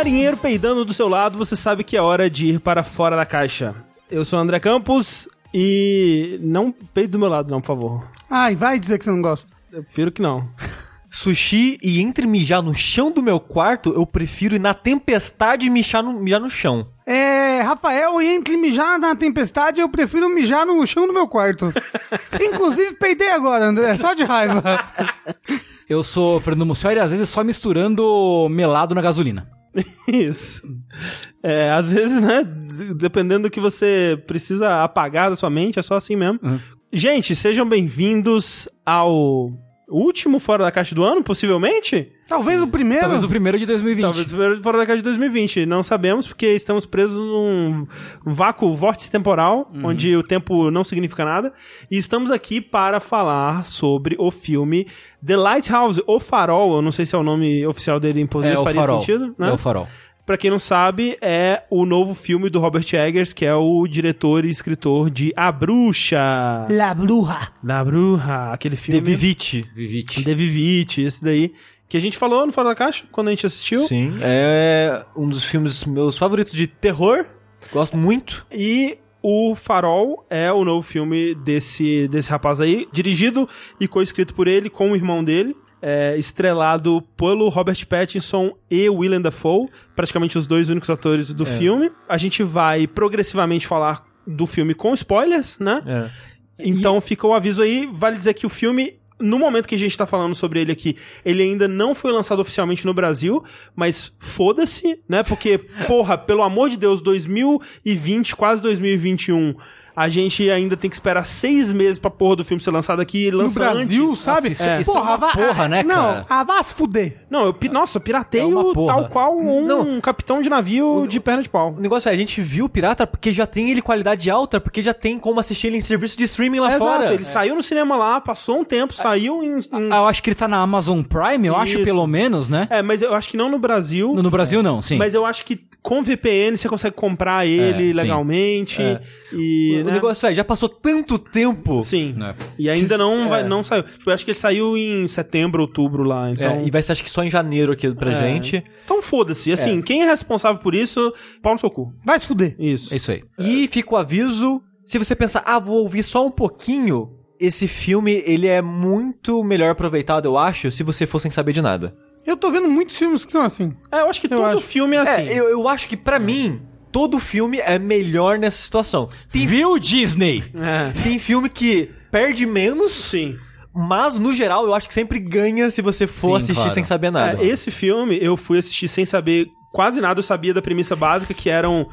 marinheiro peidando do seu lado, você sabe que é hora de ir para fora da caixa. Eu sou o André Campos e não peide do meu lado, não, por favor. Ai, vai dizer que você não gosta. Eu prefiro que não. Sushi e entre mijar no chão do meu quarto, eu prefiro ir na tempestade e mijar no, mijar no chão. É, Rafael, entre mijar na tempestade, eu prefiro mijar no chão do meu quarto. Inclusive, peidei agora, André, só de raiva. Eu sou Fernando Mussoi e às vezes só misturando melado na gasolina. Isso. É, às vezes, né, dependendo do que você precisa apagar da sua mente, é só assim mesmo. Gente, sejam bem-vindos ao último Fora da Caixa do ano, possivelmente? Talvez o primeiro. Talvez o primeiro de 2020. Talvez o primeiro Fora da Caixa de 2020. Não sabemos, porque estamos presos num vácuo, vórtice temporal, onde o tempo não significa nada. E estamos aqui para falar sobre o filme The Lighthouse, O Farol. Eu não sei se é o nome oficial dele em É português, o faria farol. sentido, né? É o farol. Pra quem não sabe, é o novo filme do Robert Eggers, que é o diretor e escritor de A Bruxa. La Bruja. La Bruja, aquele filme. De Vivite. Vivite. De Vivite, esse daí. Que a gente falou no Fora da Caixa, quando a gente assistiu. Sim. É um dos filmes meus favoritos de terror. Gosto muito. E o Farol é o novo filme desse, desse rapaz aí, dirigido e co-escrito por ele, com o irmão dele. É, estrelado pelo Robert Pattinson e Willem Dafoe, praticamente os dois únicos atores do filme. A gente vai progressivamente falar do filme com spoilers, né? É. Então fica o aviso aí, vale dizer que o filme, no momento que a gente tá falando sobre ele aqui, ele ainda não foi lançado oficialmente no Brasil, mas foda-se, né? Porque, porra, pelo amor de Deus, 2020, quase 2021, a gente ainda tem que esperar seis meses pra porra do filme ser lançado aqui e No lança Brasil, antes. sabe? Nossa, isso- isso é uma vá- porra, né, Não, cara? ah, vá se fuder. Não, eu, nossa, É pirateio uma porra. tal qual um Não. capitão de navio de perna de pau. O negócio é, a gente viu o Pirata porque já tem ele qualidade alta, porque já tem como assistir ele em serviço de streaming lá Exato, fora. ele saiu no cinema lá, passou um tempo, saiu em... em- Ah, Eu acho que ele tá na Amazon Prime, eu acho Isso. pelo menos, né? É, mas eu acho que não no Brasil. No, no Brasil não, sim. Mas eu acho que com VPN você consegue comprar ele É, legalmente. É. E, O né? negócio é, já passou tanto tempo. Sim. É. E ainda não, vai, é. não saiu. Tipo, eu acho que ele saiu em setembro, outubro lá. É, Então, e vai ser acho que só em janeiro aqui pra É. gente. então foda-se. Assim, quem é responsável por isso, pau no seu cu. Vai se fuder. Isso. É isso aí. E fica o aviso, se você pensar, ah, vou ouvir só um pouquinho, esse filme, ele é muito melhor aproveitado, eu acho, se você for sem saber de nada. Eu tô vendo muitos filmes que são assim. É, eu acho que todo acho. filme é assim. É, eu, eu acho que pra mim, todo filme é melhor nessa situação. Tem, Viu, Disney? É. tem filme que perde menos, Sim. mas no geral eu acho que sempre ganha se você for Sim, assistir claro. sem saber nada. É, esse filme eu fui assistir sem saber quase nada. Eu sabia da premissa básica, que eram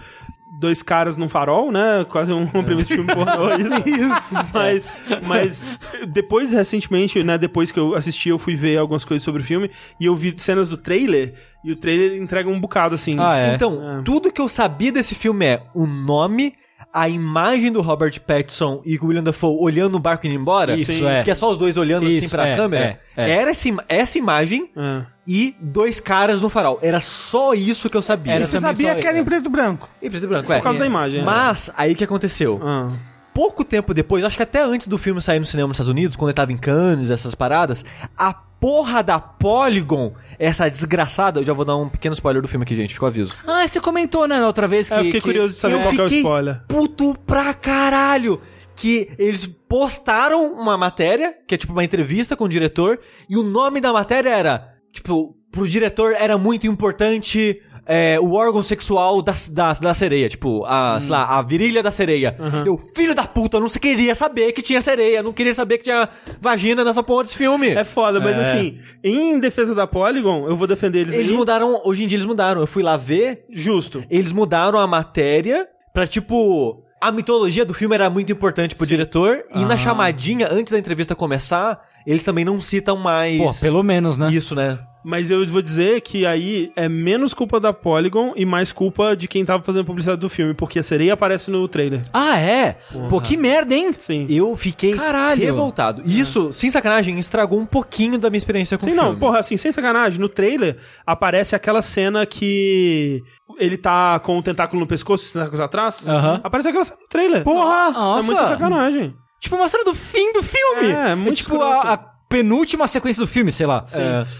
dois caras num farol, né? Quase um- de filme pornô. Isso. Isso. Mas, mas depois, recentemente, né, depois que eu assisti, eu fui ver algumas coisas sobre o filme e eu vi cenas do trailer e o trailer entrega um bocado, assim. Ah, é. Então, É. tudo que eu sabia desse filme é o nome, a imagem do Robert Pattinson e o William Dafoe olhando o barco indo embora. Isso, Sim. é. Que é só os dois olhando assim Isso, pra é, câmera. é, é. Era essa, essa imagem É. e dois caras no farol. Era só isso que eu sabia. Era Você sabia só- que era em preto e branco. Em preto e branco, é. Por causa da imagem. Mas, aí o que aconteceu? Ah. Pouco tempo depois, acho que até antes do filme sair no cinema nos Estados Unidos, quando ele tava em Cannes, essas paradas, a porra da Polygon, essa desgraçada, eu já vou dar um pequeno spoiler do filme aqui, gente, fica o aviso. Ah, você comentou, né, na outra vez que... É, eu fiquei que- curioso de saber eu qual que é o fiquei spoiler. puto pra caralho. Que eles postaram uma matéria, que é tipo uma entrevista com o diretor, e o nome da matéria era, tipo, pro diretor era muito importante é, o órgão sexual da, da, da sereia, tipo, a, sei lá, a virilha da sereia. Eu, filho da puta, não se queria saber que tinha sereia, não queria saber que tinha vagina nessa porra desse filme. É foda, mas assim, em defesa da Polygon, eu vou defender eles, Eles aí. mudaram, hoje em dia eles mudaram. Eu fui lá ver, Justo. eles mudaram a matéria pra, tipo. A mitologia do filme era muito importante pro diretor. E na chamadinha, antes da entrevista começar, eles também não citam mais. Pô, pelo menos, né? Isso, né? Mas eu vou dizer que aí é menos culpa da Polygon e mais culpa de quem tava fazendo publicidade do filme, porque a sereia aparece no trailer. Ah, é? Pô, que merda, hein? Sim. Eu fiquei Caralho. revoltado. E isso, sem sacanagem, estragou um pouquinho da minha experiência com Sim, o não, filme. porra, assim, sem sacanagem, no trailer aparece aquela cena que ele tá com o tentáculo no pescoço, os tentáculos atrás. Aham. Aparece aquela cena no trailer. Porra! Nossa. É muita sacanagem. Tipo, uma cena do fim do filme. É, muito tipo, escroto. a, a penúltima sequência do filme, sei lá.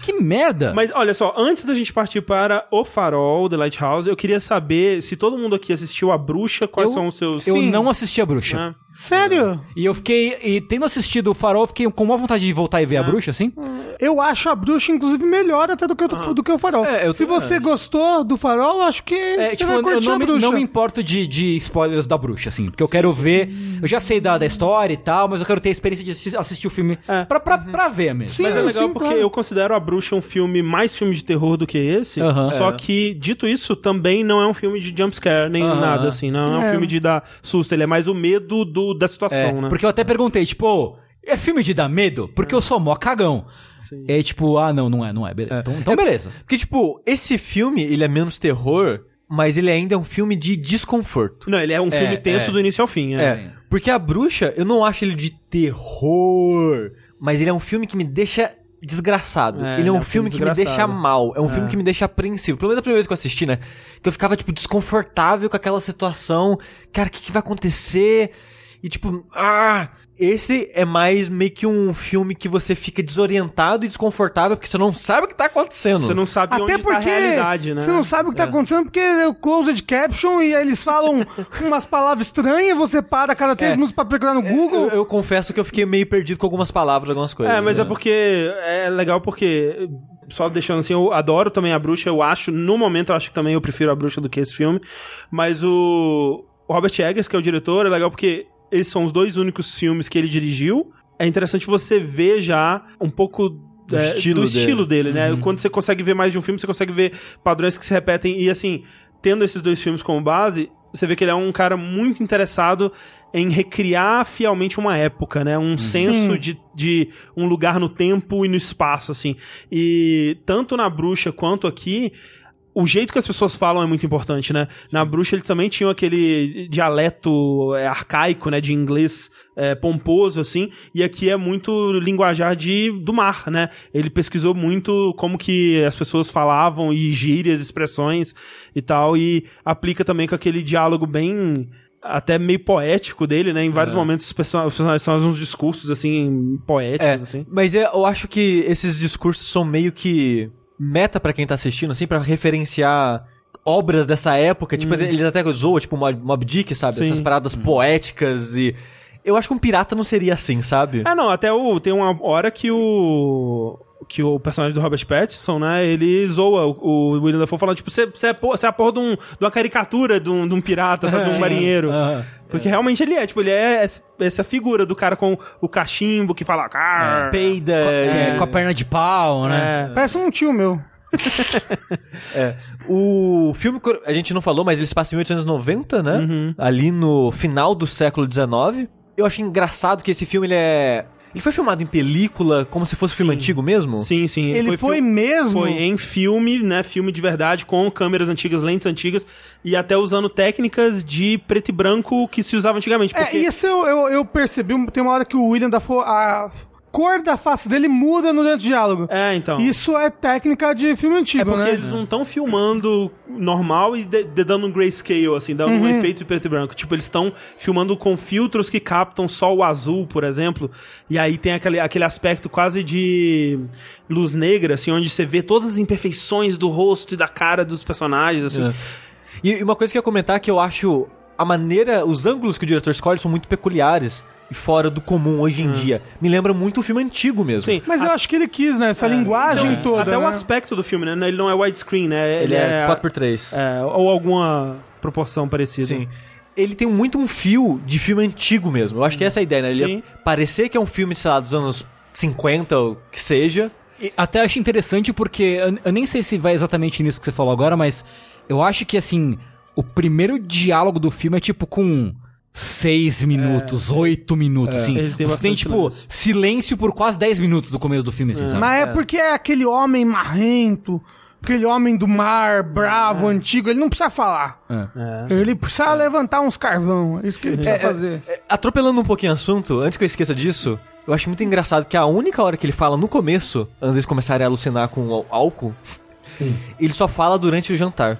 Que merda. Mas olha só, antes da gente partir para O Farol, The Lighthouse, eu queria saber se todo mundo aqui assistiu A Bruxa, quais Eu- são os seus... eu Sim. não assisti a bruxa. né? Sério? E eu fiquei. E tendo assistido o Farol, eu fiquei com uma vontade de voltar e ver a bruxa, assim. Eu acho a bruxa, inclusive, melhor até do que, o, do que o farol. É, eu Se também você gostou do farol, acho que É, você tipo, vai eu curtir não a me, bruxa. não me importo de, de spoilers da bruxa, assim, porque eu quero ver. Eu já sei da, da história e tal, mas eu quero ter a experiência de assis- assistir o filme É. pra, pra, pra ver mesmo. Sim, Mas é legal sim, porque claro. eu considero A Bruxa um filme mais filme de terror do que esse. Aham. Só É. que, dito isso, também não é um filme de jumpscare, nem Aham. nada assim. Não é um É. filme de dar susto. Ele é mais o medo do, da situação, É, né? Porque eu até perguntei, tipo, "Ô, é filme de dar medo? Porque eu sou mó cagão. E aí, tipo, ah, não, não é, não é, beleza. Então, então beleza. Porque, tipo, esse filme, ele é menos terror, mas ele ainda é um filme de desconforto. Não, ele é um filme tenso é. do início ao fim. É. É, porque a bruxa, eu não acho ele de terror, mas ele é um filme que me deixa desgraçado. É, ele é um é um filme filme que me deixa mal. É um filme que me deixa apreensivo. Pelo menos a primeira vez que eu assisti, né? Que eu ficava, tipo, desconfortável com aquela situação. Cara, o que, que vai acontecer? E tipo, ah, esse é mais meio que um filme que você fica desorientado e desconfortável porque você não sabe o que tá acontecendo. Você não sabe Até onde porque tá a realidade, né? você não sabe o que tá acontecendo, porque é o closed caption e aí eles falam umas palavras estranhas, você para a cada três É. minutos pra procurar no Google. Eu, eu confesso que eu fiquei meio perdido com algumas palavras, algumas coisas. É, mas é né? porque é legal porque só deixando assim, eu adoro também a bruxa, eu acho, no momento eu acho que também eu prefiro a bruxa do que esse filme, mas o, o Robert Eggers, que é o diretor, é legal porque esses são os dois únicos filmes que ele dirigiu. É interessante você ver já um pouco Do é, estilo do dele. estilo dele, né? Quando você consegue ver mais de um filme, você consegue ver padrões que se repetem e assim, tendo esses dois filmes como base, você vê que ele é um cara muito interessado em recriar fielmente uma época, né? Um senso de, de um lugar no tempo e no espaço, assim. E tanto na Bruxa quanto aqui, o jeito que as pessoas falam é muito importante, né? Na Bruxa eles também tinham aquele dialeto é, arcaico, né? De inglês é, pomposo, assim. E aqui é muito linguajar de, do mar, né? Ele pesquisou muito como que as pessoas falavam e gírias, expressões e tal. E aplica também com aquele diálogo bem até meio poético dele, né? Em vários momentos os person- os personagens são uns discursos, assim, poéticos, É, assim. mas é, eu acho que esses discursos são meio que meta pra quem tá assistindo, assim, pra referenciar obras dessa época. Tipo, eles até zoam, tipo, Mob, Dick, sabe? Hum. Sim. Essas paradas poéticas e... Eu acho que um pirata não seria assim, sabe? Ah, não, até o, tem uma hora que o. Que o personagem do Robert Pattinson, né? Ele zoa o, o William Dafoe falando, tipo, você é, é a porra de, um, de uma caricatura de um, de um pirata, sabe? De um marinheiro. Porque realmente ele é, tipo, ele é essa, figura do cara com o cachimbo que fala. "Car". Peida... É, com a perna de pau, né? É. Parece um tio meu. É. O filme, a gente não falou, mas ele se passa em 1890, né? Uhum. Ali no final do século XIX. Eu achei engraçado que esse filme, ele é... Ele foi filmado em película, como se fosse um filme antigo mesmo? Sim, sim. Ele foi, fil- mesmo? Foi em filme, né? Filme de verdade, com câmeras antigas, lentes antigas, e até usando técnicas de preto e branco que se usava antigamente. É, Porque... isso eu, eu, eu percebi, tem uma hora que o William Dafoe, a cor da face dele muda no diálogo. É, então. Isso é técnica de filme É antigo, porque né? eles não estão filmando normal e de- de- dando um grayscale, assim, dando um efeito de preto e branco. Tipo, eles estão filmando com filtros que captam só o azul, por exemplo. E aí tem aquele, aquele aspecto quase de luz negra, assim, onde você vê todas as imperfeições do rosto e da cara dos personagens, assim. É. E uma coisa que eu ia comentar é que eu acho a maneira, os ângulos que o diretor escolhe são muito peculiares e fora do comum hoje em dia. Me lembra muito um filme antigo mesmo. Sim. Mas eu acho que ele quis, né? Essa linguagem Então, toda. Até o né? aspecto do filme, né? Ele não é widescreen, né? Ele é 4x3. é, ou alguma proporção parecida. Sim. Ele tem muito um fio de filme antigo mesmo. Eu acho que essa é a ideia, né? Ele Sim. ia parecer que é um filme, sei lá, dos anos 50 ou que seja. E Até acho interessante porque eu, eu nem sei se vai exatamente nisso que você falou agora, mas eu acho que assim, o primeiro diálogo do filme é tipo com seis minutos, oito minutos, assim. ele tem Você tem, bastante tipo, silêncio. silêncio por quase 10 minutos do começo do filme, assim, sabe? Mas é porque é aquele homem marrento, aquele homem do mar, bravo, antigo, ele não precisa falar. É. Ele precisa levantar uns carvão. É isso que ele precisa fazer. É, Atropelando um pouquinho o assunto, antes que eu esqueça disso, eu acho muito engraçado que a única hora que ele fala no começo, antes deles começarem a alucinar com o álcool, ele só fala durante o jantar.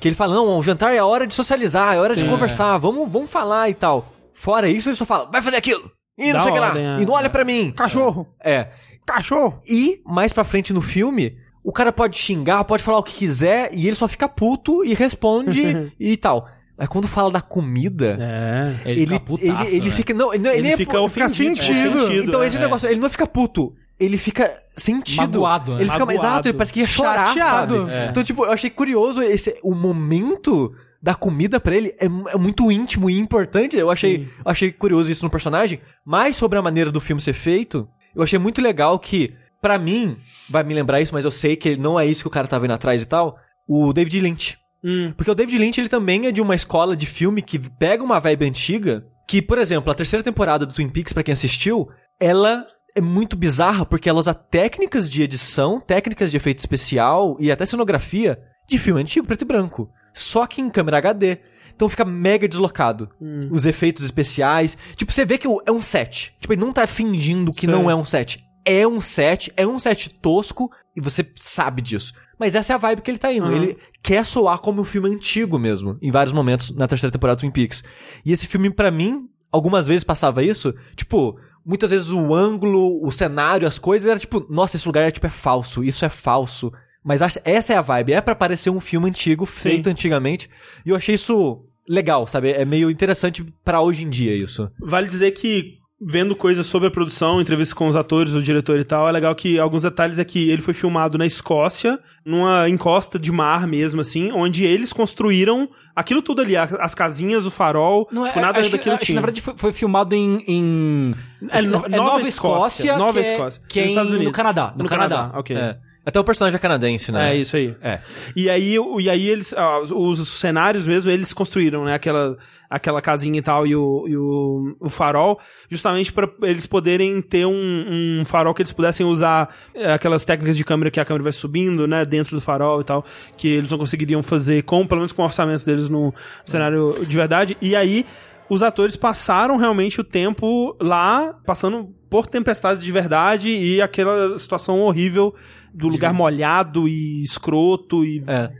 Que ele fala, não, o jantar é a hora de socializar, é hora de conversar, vamos, vamos falar e tal. Fora isso, ele só fala, vai fazer aquilo. E não sei o que lá. ordem, é. E não olha pra mim. Cachorro. É. Cachorro. E, mais pra frente no filme, o cara pode xingar, pode falar o que quiser, e ele só fica puto e responde e tal. Mas quando fala da comida, É. ele, fica ele, putaço, ele né? fica. Não, Ele nem é fica pu- ofendido. sentido. é sentido, Então, é. esse negócio, ele não fica puto. Ele fica sentido. Magoado, né? Ele fica Magoado. exato, ele parece que ia chorar, Chateado. sabe? É. Então, tipo, eu achei curioso esse o momento da comida pra ele é, é muito íntimo e importante. Eu achei, achei curioso isso no personagem. Mas sobre a maneira do filme ser feito, eu achei muito legal que, pra mim, vai me lembrar isso, mas eu sei que não é isso que o cara tava indo atrás e tal. O David Lynch. Hum. Porque o David Lynch, ele também é de uma escola de filme que pega uma vibe antiga, que, por exemplo, a terceira temporada do Twin Peaks, pra quem assistiu, ela é muito bizarra porque ela usa técnicas de edição, técnicas de efeito especial e até cenografia de filme antigo, preto e branco. Só que em câmera HD. Então fica mega deslocado. Os efeitos especiais. Tipo, você vê que é um set. Tipo, ele não tá fingindo que Sei. não é um set. É um set, é um set tosco e você sabe disso. Mas essa é a vibe que ele tá indo. Uhum. Ele quer soar como um filme antigo mesmo, em vários momentos na terceira temporada do Twin Peaks. E esse filme, pra mim, algumas vezes passava isso, tipo, muitas vezes o ângulo, o cenário, as coisas, era tipo, nossa, esse lugar é, tipo, é falso, isso é falso. Mas essa é a vibe, é pra parecer um filme antigo, feito antigamente. E eu achei isso legal, sabe? É meio interessante pra hoje em dia isso. Vale dizer que, vendo coisas sobre a produção, entrevistas com os atores, o diretor e tal, é legal que alguns detalhes é que ele foi filmado na Escócia, numa encosta de mar mesmo, assim, onde eles construíram aquilo tudo ali, as casinhas, o farol, Não, tipo, é, nada acho, daquilo acho que tinha. na verdade foi, foi filmado em. em- É, no- Nova Escócia, Nova que é- Escócia, Que é nos Estados em- no Unidos. Canadá. No, No Canadá. Canadá, ok. É. Até o personagem é canadense, né? É isso aí. É. E aí, e aí eles, ah, os, os cenários mesmo, eles construíram, né, aquela, aquela casinha e tal, e o, e o, o farol, justamente para eles poderem ter um, um farol que eles pudessem usar eh, aquelas técnicas de câmera que a câmera vai subindo, né, dentro do farol e tal, que eles não conseguiriam fazer, com, pelo menos com o orçamento deles no cenário de verdade. E aí, os atores passaram realmente o tempo lá, passando por tempestades de verdade e aquela situação horrível do lugar molhado e escroto e É.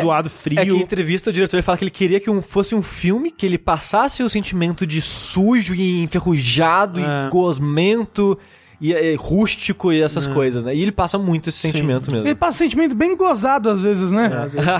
zoado frio. É que em entrevista o diretor fala que ele queria que um, fosse um filme que ele passasse o sentimento de sujo e enferrujado É. e gosmento e é, rústico e essas coisas, né? E ele passa muito esse sentimento mesmo. Ele passa um sentimento bem gozado às vezes, né?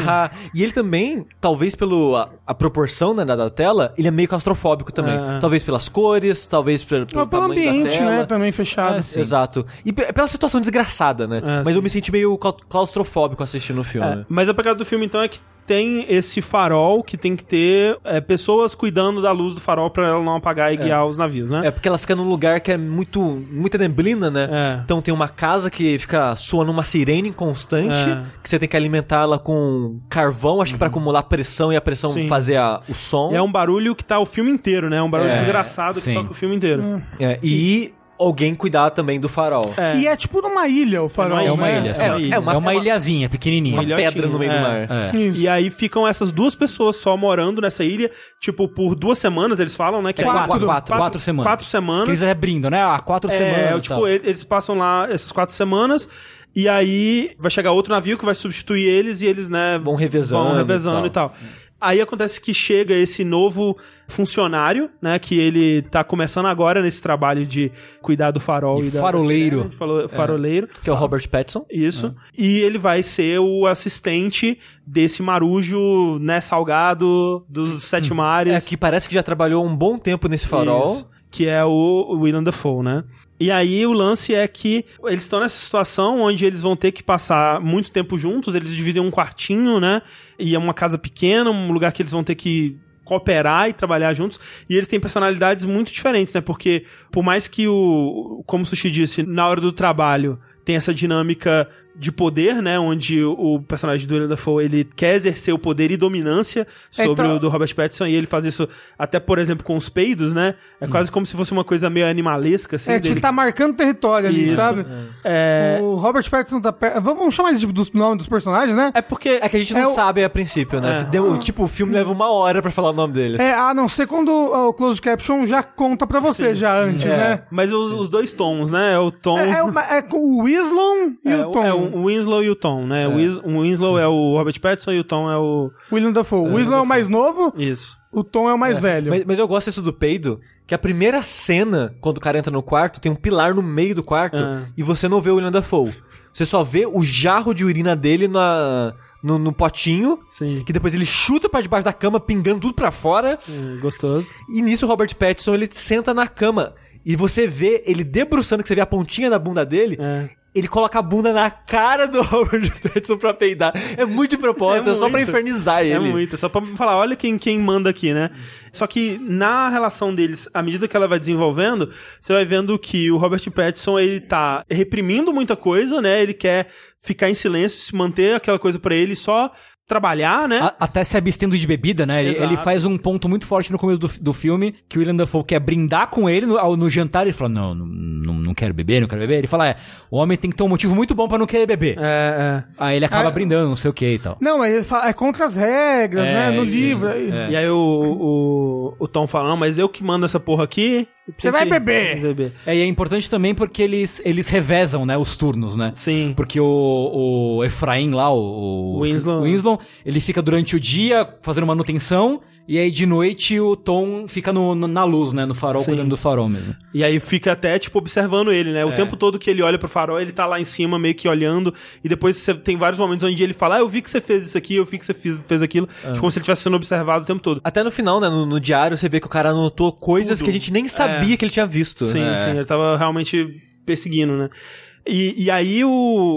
e ele também, talvez pelo a, proporção né, da, da tela, ele é meio claustrofóbico também. É. Talvez pelas cores, talvez pelo, pelo, pelo ambiente, tela. né? Também fechado. É, sim. Exato. E pe- pela situação desgraçada, né? É, Mas sim. eu me senti meio clau- claustrofóbico assistindo o filme. É, mas a pegada do filme, então, é que tem esse farol que tem que ter é, pessoas cuidando da luz do farol pra ela não apagar e guiar os navios, né? É porque ela fica num lugar que é muito muita neblina, né? É. Então tem uma casa que fica soando uma sirene constante, É. que você tem que alimentá-la com carvão, acho que pra acumular pressão e a pressão Sim. fazer a- o som. E é um barulho que tá o filme inteiro, né? É um barulho É, desgraçado que sim. toca o filme inteiro. É, e alguém cuidar também do farol. É. E é tipo numa ilha o farol. É uma né? ilha. É, É, é uma, uma- é uma é uma- ilhazinha, pequenininha. Uma ilhotinho, pedra no meio é. do mar. É. Isso. E aí ficam essas duas pessoas só morando nessa ilha, tipo, por duas semanas, eles falam, né? Que É quatro, quatro, quatro semanas. Quatro semanas. Que eles abrindo, né? Há quatro É, semanas. e tipo, tal. ele- eles passam lá essas quatro semanas. E aí vai chegar outro navio que vai substituir eles e eles, né, Vão revezando vão revezando e e tal. Aí acontece que chega esse novo funcionário, né, que ele tá começando agora nesse trabalho de cuidar do farol De e da faroleiro. da cena, de falo- faroleiro. Que é o Robert Pattinson. Isso. E ele vai ser o assistente desse marujo, né, salgado dos sete mares. É, que parece que já trabalhou um bom tempo nesse farol. Isso, que é o William Dafoe, né? E aí o lance é que eles estão nessa situação onde eles vão ter que passar muito tempo juntos, eles dividem um quartinho, né? E é uma casa pequena, um lugar que eles vão ter que cooperar e trabalhar juntos. E eles têm personalidades muito diferentes, né? Porque por mais que o, como o Sushi disse, na hora do trabalho tem essa dinâmica de poder, né? Onde o o personagem do William Dafoe, ele quer exercer o poder e dominância sobre Então- o do Robert Pattinson, e ele faz isso até, por exemplo, com os peidos, né? É quase como se fosse uma coisa meio animalesca, assim. É, tipo, dele. tá marcando território ali, Isso. sabe? É, O Robert Pattinson tá perto. Vamos chamar isso dos nomes dos personagens, né? é porque... É que a gente não É o- sabe a princípio, né? É. Deu- tipo, o filme leva uma hora pra falar o nome deles. É, a não ser quando o closed caption já conta pra você, já antes, É, né? Mas os, os dois tons, né? É o tom... É, é, uma- é o Wislon e é, o Tom. é um, o Winslow e o Tom, né? O Wis- O Winslow é o Robert Pattinson e o Tom é o... William Dafoe. O Winslow é o mais novo, Isso. o Tom é o mais velho. Mas, mas eu gosto disso do peido, que a primeira cena, quando o cara entra no quarto, tem um pilar no meio do quarto Ah. e você não vê o William Dafoe. Você só vê o jarro de urina dele na, no, no potinho, Sim. que depois ele chuta pra debaixo da cama, pingando tudo pra fora. É, gostoso. E nisso o Robert Pattinson, ele senta na cama. E você vê ele debruçando, que você vê a pontinha da bunda dele. É. Ele coloca a bunda na cara do Robert Pattinson pra peidar. É muito de propósito, é, só pra infernizar ele. É muito, é só pra falar, olha quem, quem manda aqui, né? Só que na relação deles, à medida que ela vai desenvolvendo, você vai vendo que o Robert Pattinson, ele tá reprimindo muita coisa, né? Ele quer ficar em silêncio, se manter aquela coisa pra ele, só trabalhar, né? A- até se abstendo de bebida, né? Ele, ele faz um ponto muito forte no começo do, do filme, que o William Dafoe quer brindar com ele no, ao- no jantar. Ele fala, não, não, não, quero beber, não quero beber. Ele fala, é, o homem tem que ter um motivo muito bom pra não querer beber. É, Aí ele acaba Ah, brindando, não sei o que e tal. Não, mas ele fala, é contra as regras, É, né? No isso, livro. É. E aí o, o, o Tom fala, não, mas eu que mando essa porra aqui. Você vai beber. beber. É, e é importante também porque eles, eles revezam, né, os turnos, né? Sim. Porque o, o Efraim lá, o, o Winslow. o Ele fica durante o dia fazendo manutenção, e aí de noite o Tom fica no, no- na luz, né, no farol, Sim. cuidando do farol mesmo. E aí fica até, tipo, observando ele, né? O É. tempo todo que ele olha pro farol, ele tá lá em cima, meio que olhando. E depois você tem vários momentos onde ele fala, ah, eu vi que você fez isso aqui, eu vi que você fez, fez aquilo. É. Tipo, como se ele estivesse sendo observado o tempo todo. Até no final, né, no, no diário, você vê que o cara anotou coisas Tudo. que a gente nem sabia que ele tinha visto. Sim, É. sim, ele tava realmente perseguindo, né? E, e aí o,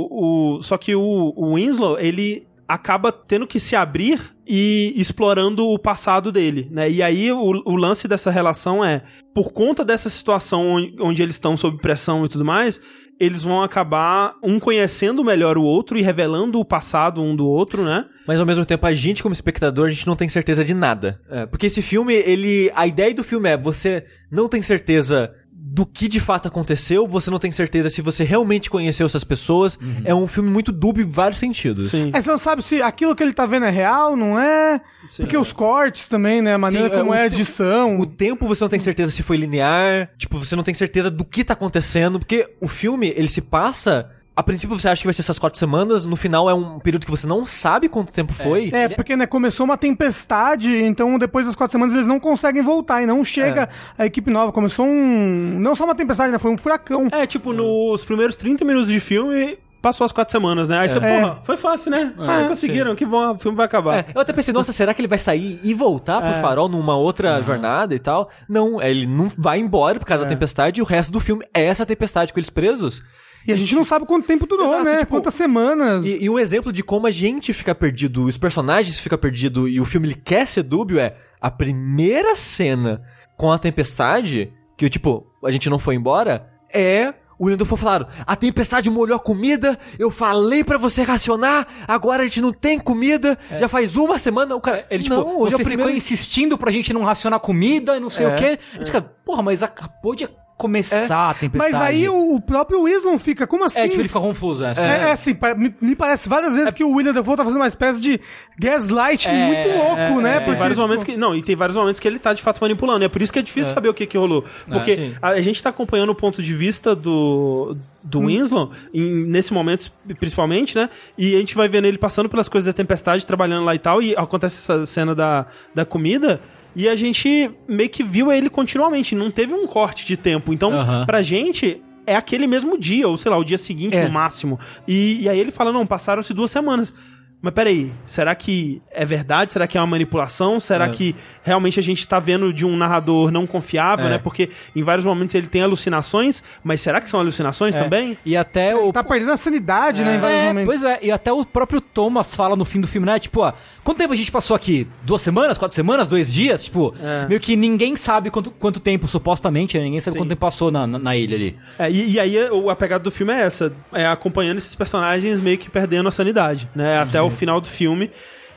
o. Só que o, o Winslow, ele acaba tendo que se abrir e explorando o passado dele, né? E aí o, o lance dessa relação é, por conta dessa situação onde, onde eles estão sob pressão e tudo mais, eles vão acabar um conhecendo melhor o outro e revelando o passado um do outro, né? Mas ao mesmo tempo, a gente, como espectador, a gente não tem certeza de nada. É, porque esse filme, ele. A ideia do filme é você não tem certeza do que de fato aconteceu, você não tem certeza se você realmente conheceu essas pessoas. É um filme muito dúbio em vários sentidos. Sim. É, você não sabe se aquilo que ele tá vendo é real, não é? Porque os cortes também, né? A maneira Sim, é, como o- é a edição. O tempo você não tem certeza se foi linear, tipo, você não tem certeza do que tá acontecendo, porque o filme, ele se passa. A princípio você acha que vai ser essas quatro semanas, no final é um período que você não sabe quanto tempo foi. É, porque né, começou uma tempestade, então depois das quatro semanas eles não conseguem voltar e não chega a equipe nova. Começou um. Não só uma tempestade, né? Foi um furacão. É, tipo, nos primeiros 30 minutos de filme, passou as quatro semanas, né? Aí você, É. porra, foi fácil, né? Ah, conseguiram, que bom, o filme vai acabar. É, eu até pensei, nossa, será que ele vai sair e voltar pro É. farol numa outra jornada e tal? Não, ele não vai embora por causa da tempestade e o resto do filme é essa tempestade com eles presos. E a gente não sabe quanto tempo durou, Exato, né? tipo, Quantas semanas. E, e um exemplo de como a gente fica perdido, os personagens ficam perdidos e o filme ele quer ser dúbio é a primeira cena com a tempestade, que tipo, a gente não foi embora, é o Dafoe falaram, a tempestade molhou a comida, eu falei pra você racionar, agora a gente não tem comida, já faz uma semana, o cara, Ele, tipo, não, hoje é você o primeiro... ficou insistindo pra gente não racionar comida e não sei É, o quê. Esse cara, porra, mas acabou de começar a tempestade. Mas aí o, próprio Winslow fica, como assim? É, tipo, ele fica confuso, né? É, é assim, pa- me, me parece várias vezes que o William Dafoe tá fazendo uma espécie de gaslight É, muito louco, né? Tem Porque, vários tipo, momentos que. Não, e tem vários momentos que ele tá de fato manipulando. É por isso que é difícil saber o que, que rolou. Porque a, a gente tá acompanhando o ponto de vista do. Do Winslow, em- nesse momento principalmente, né? E a gente vai vendo ele passando pelas coisas da tempestade, trabalhando lá e tal, e acontece essa cena da, da comida, e a gente meio que viu ele continuamente, não teve um corte de tempo. Então, Aham. pra gente, é aquele mesmo dia, ou sei lá, o dia seguinte É. no máximo. E, e aí ele fala: não, passaram-se duas semanas. Mas peraí, será que é verdade? Será que é uma manipulação? Será que realmente a gente tá vendo de um narrador não confiável, É. né? Porque em vários momentos ele tem alucinações, mas será que são alucinações É. também? E até o. Tá perdendo a sanidade, né? Em vários É, momentos. pois é, e até o próprio Thomas fala no fim do filme, né? Tipo, ó, quanto tempo a gente passou aqui? Duas semanas? Quatro semanas? Dois dias? Tipo, É. meio que ninguém sabe quanto, quanto tempo, supostamente, né? ninguém sabe Sim. quanto tempo passou na, na, na ilha ali. É, e, e aí o- a pegada do filme é essa, é acompanhando esses personagens meio que perdendo a sanidade, né? Até o final do filme.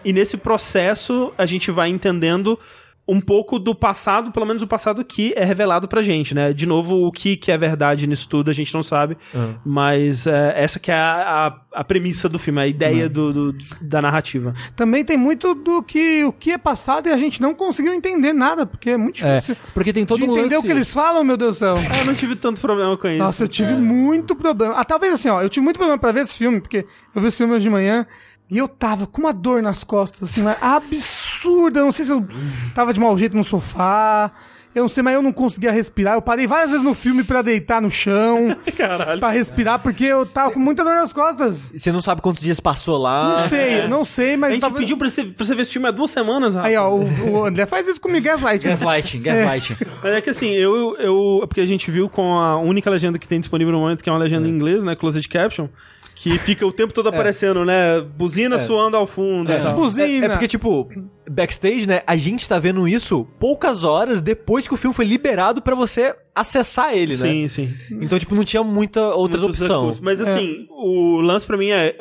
E nesse processo a gente vai entendendo um pouco do passado, pelo menos o passado que é revelado pra gente, né? De novo, o que, que é verdade nisso tudo a gente não sabe, mas é, essa que é a, a, a premissa do filme, a ideia do, do- da narrativa. Também tem muito do que o que é passado e a gente não conseguiu entender nada, porque é muito É, difícil. porque tem todo de um entender lance... o que eles falam, meu Deus do céu. É, Eu não tive tanto problema com isso. Nossa, eu tive muito problema. Ah, talvez assim, ó, eu tive muito problema pra ver esse filme, porque eu vi esse filme hoje de manhã e eu tava com uma dor nas costas, assim, mas absurda. Eu não sei se eu tava de mau jeito no sofá. Eu não sei, mas eu não conseguia respirar. Eu parei várias vezes no filme pra deitar no chão, Caralho. pra respirar, porque eu tava com muita dor nas costas. Você não sabe quantos dias passou lá. Não sei, não sei, A mas gente tava... pediu pra você, pra você ver esse filme há duas semanas, Rafa. Aí, ó, o, o André faz isso comigo, Gaslight. Gaslighting, gaslighting. Mas é que assim, eu, eu. é Porque a gente viu com a única legenda que tem disponível no momento, que é uma legenda em inglês, né? Closed Caption. Que fica o tempo todo aparecendo, né? Buzina suando ao fundo e tal. Buzina. É, é porque, tipo, backstage, né? A gente tá vendo isso poucas horas depois que o filme foi liberado pra você acessar ele, né? Sim, sim. Então, tipo, não tinha muita outra Muitos opção. recursos. Mas assim, o lance pra mim é,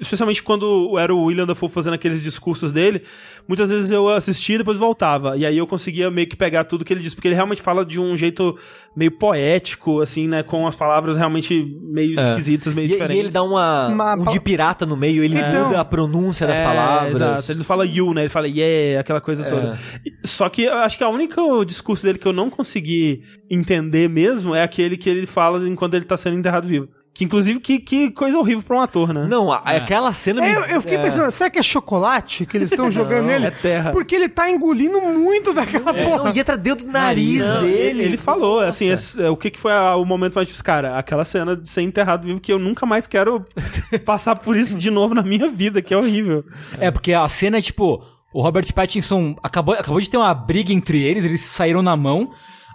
especialmente quando era o William Dafoe fazendo aqueles discursos dele, muitas vezes eu assistia e depois voltava. E aí eu conseguia meio que pegar tudo que ele disse, porque ele realmente fala de um jeito meio poético, assim, né? Com as palavras realmente meio É. esquisitas, meio E, diferentes. e ele dá uma, Uma um de pirata no meio, ele Então- muda a pronúncia das É, palavras. Exato. Ele não fala you, né? Ele fala yeah, aquela coisa toda. E- Só que eu acho que a única discurso dele que eu não consegui entender mesmo é aquele que ele fala enquanto ele tá sendo enterrado vivo. Que inclusive, que, que coisa horrível pra um ator, né? Não, a- aquela cena me... É, eu, eu fiquei é. pensando, será que é chocolate que eles estão jogando nele? é terra. Porque ele tá engolindo muito daquela porra. Não, e entra dentro do nariz Não, dele. Ele, ele falou, assim, esse- é, o que, que foi a- o momento mais difícil? Cara, aquela cena de ser enterrado vivo que eu nunca mais quero passar por isso de novo na minha vida, que é horrível. É, porque a cena é tipo, o Robert Pattinson acabou, acabou de ter uma briga entre eles, eles saíram na mão.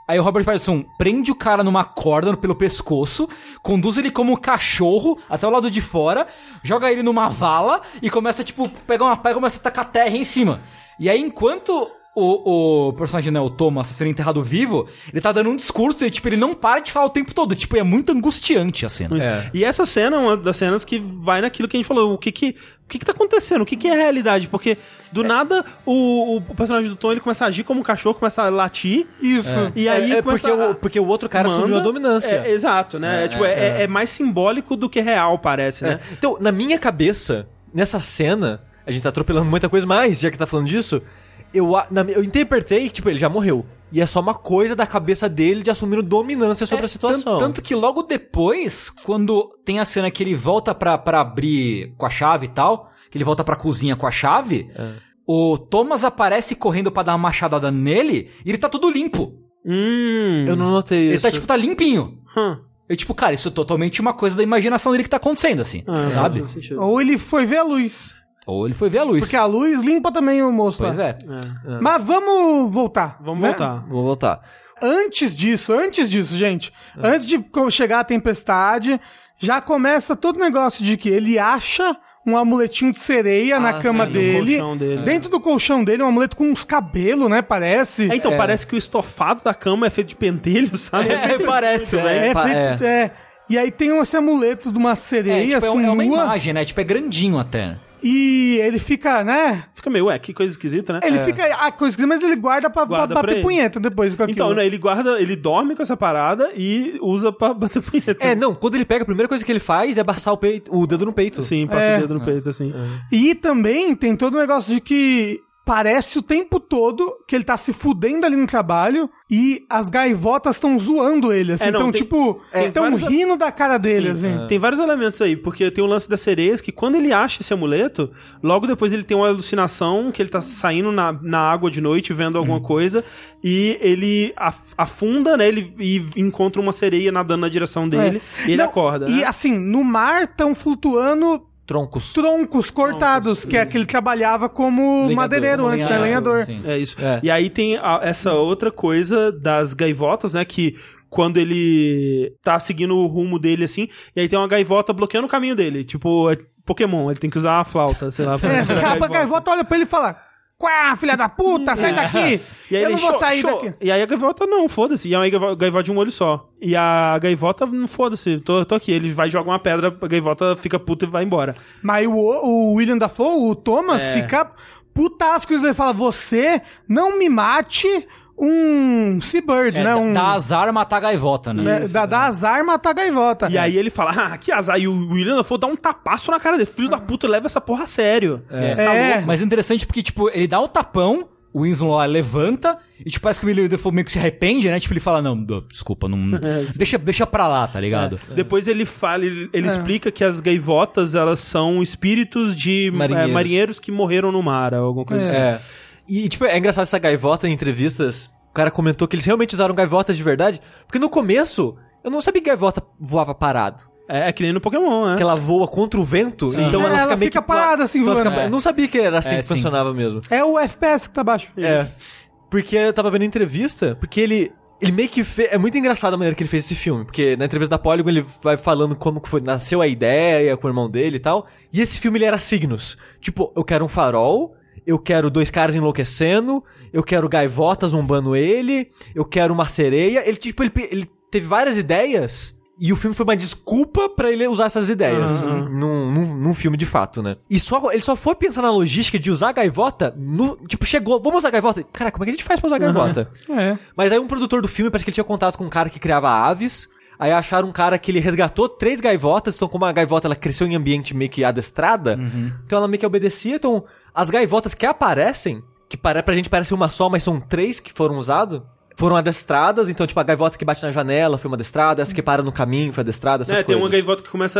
Aí o Robert Pattinson prende o cara numa corda pelo pescoço, conduz ele como um cachorro até o lado de fora, joga ele numa vala e começa, tipo, pegar uma pega e começa a tacar terra em cima. E aí, enquanto o, o personagem, né, o Thomas, sendo enterrado vivo, ele tá dando um discurso e, tipo, ele não para de falar o tempo todo. Tipo, é muito angustiante a cena. É. E essa cena é uma das cenas que vai naquilo que a gente falou. O que que, o que, que tá acontecendo? O que, que é a realidade? Porque do nada o, o personagem do Tom ele começa a agir como um cachorro, começa a latir. Isso. E aí é, é começa porque, a- o, porque o outro cara manda. assumiu a dominância. É, exato, né? É, tipo, é, é- é mais simbólico do que real, parece, né? É. Então, na minha cabeça, nessa cena, a gente tá atropelando muita coisa mais, já que tá falando disso, eu, a- na- eu interpretei que, tipo, ele já morreu. E é só uma coisa da cabeça dele de assumir dominância sobre É, a situação. Tanto, que logo depois, quando tem a cena que ele volta pra, pra abrir com a chave e tal, que ele volta pra cozinha com a chave, o Thomas aparece correndo pra dar uma machadada nele e ele tá tudo limpo. Hum. Eu não notei Ele isso. tá, tipo, tá limpinho. Hum. E, tipo, cara, isso é totalmente uma coisa da imaginação dele que tá acontecendo, assim, Ah, sabe? Ou ele foi ver a luz. Ou ele foi ver a luz. Porque a luz limpa também o moço Pois lá. é. É. Mas vamos voltar. Vamos né? voltar. Vou voltar. Antes disso, antes disso, gente, antes de chegar a tempestade, já começa todo o negócio de que ele acha um amuletinho de sereia na Ah, cama sim, dele. colchão dele. Dentro do colchão dele, um amuleto com uns cabelos, né? Parece. É, então, parece que o estofado da cama é feito de pentelho, sabe? É, parece, é. bem. É pa- feito. É. E aí tem esse amuleto de uma É, sereia, tipo, é, assim, um- é uma nua. imagem, né? Tipo, é grandinho até. E ele fica, né? Fica meio, ué, que coisa esquisita, né? Ele fica. A coisa esquisita, mas ele guarda pra, Guarda pra pra bater ele. punheta depois com aquilo. Então, né, ele guarda, ele dorme com essa parada e usa pra bater punheta. É, não, quando ele pega, a primeira coisa que ele faz é abaçar o, peito, o dedo no peito. Sim, passa É. o dedo no peito, assim. E também tem todo o negócio de que parece o tempo todo que ele tá se fudendo ali no trabalho e as gaivotas estão zoando ele, assim. É, não, então, tem- tipo, tem estão vários- rindo da cara dele, Sim, assim. Tem vários elementos aí, porque tem o lance das sereias, que quando ele acha esse amuleto, logo depois ele tem uma alucinação, que ele tá saindo na, na água de noite, vendo alguma coisa, e ele af- afunda, né, ele, e encontra uma sereia nadando na direção dele, e ele É. Não, acorda, E né? assim, no mar estão flutuando Troncos. troncos cortados, que é que ele trabalhava como Lenhador, madeireiro como antes, né? Lenhador. sim. É isso. É. E aí tem a- essa outra coisa das gaivotas, né? Que quando ele tá seguindo o rumo dele assim, e aí tem uma gaivota bloqueando o caminho dele. Tipo, é Pokémon, ele tem que usar a flauta, sei lá. pra É, a gaivota olha pra ele e fala: Quá, filha da puta, sai daqui! E aí Eu ele não vou show- sair show. daqui. E aí a gaivota, não, foda-se. E é uma gaivo- gaivota de um olho só. E a gaivota, não foda-se, tô, tô aqui. Ele vai jogar uma pedra, a gaivota fica puta e vai embora. Mas o, o William Dafoe, o Thomas, É. fica putasco, ele fala, você não me mate um Seabird, É, né? dá- Um, Dá azar matar a gaivota, né? né, dá, dá azar matar a gaivota. E aí ele fala, ah, que azar. E o William Dafoe dá um tapaço na cara dele. Filho da puta, leva essa porra a sério. É. Tá É. Mas é interessante porque, tipo, ele dá o tapão, o Winslow lá levanta, e tipo, parece que o William Defoe meio que se arrepende, né? Tipo, ele fala, não, desculpa, não... deixa, deixa pra lá, tá ligado? Depois ele fala, ele, ele explica que as gaivotas, elas são espíritos de Marinheiros. marinheiros, marinheiros que morreram no mar, ou alguma coisa assim. É. E, tipo, é engraçado essa gaivota em entrevistas. O cara comentou que eles realmente usaram gaivotas de verdade. Porque no começo, eu não sabia que gaivota voava parado. É, é que nem no Pokémon, né? Que ela voa contra o vento, então É, ela fica ela meio fica que parada, assim, ela voando. fica- É. Não sabia que era assim É, que sim. funcionava mesmo. É o FPS que tá baixo. É. Porque eu tava vendo entrevista, porque ele. Ele meio que fez. É muito engraçado a maneira que ele fez esse filme. Porque na entrevista da Polygon ele vai falando como que foi, nasceu a ideia com o irmão dele e tal. E esse filme ele era signos. Tipo, eu quero um farol, eu quero dois caras enlouquecendo, eu quero gaivotas zombando ele, eu quero uma sereia. Ele, tipo, ele, ele teve várias ideias. E o filme foi uma desculpa pra ele usar essas ideias Aham. num, num, num filme de fato, né? E só, ele só foi pensar na logística de usar a gaivota no. Tipo, chegou, vamos usar a gaivota? Cara, como é que a gente faz pra usar a gaivota? É. Mas aí um produtor do filme parece que ele tinha contato com um cara que criava aves. Aí acharam um cara que ele resgatou três gaivotas. Então, como a gaivota ela cresceu em ambiente meio que adestrada, então ela meio que obedecia. Então, as gaivotas que aparecem, que para, pra gente parece uma só, mas são três que foram usados, foram adestradas. Então, tipo, a gaivota que bate na janela foi uma adestrada, essa que para no caminho foi adestrada, essas É, tem coisas. uma gaivota que começa.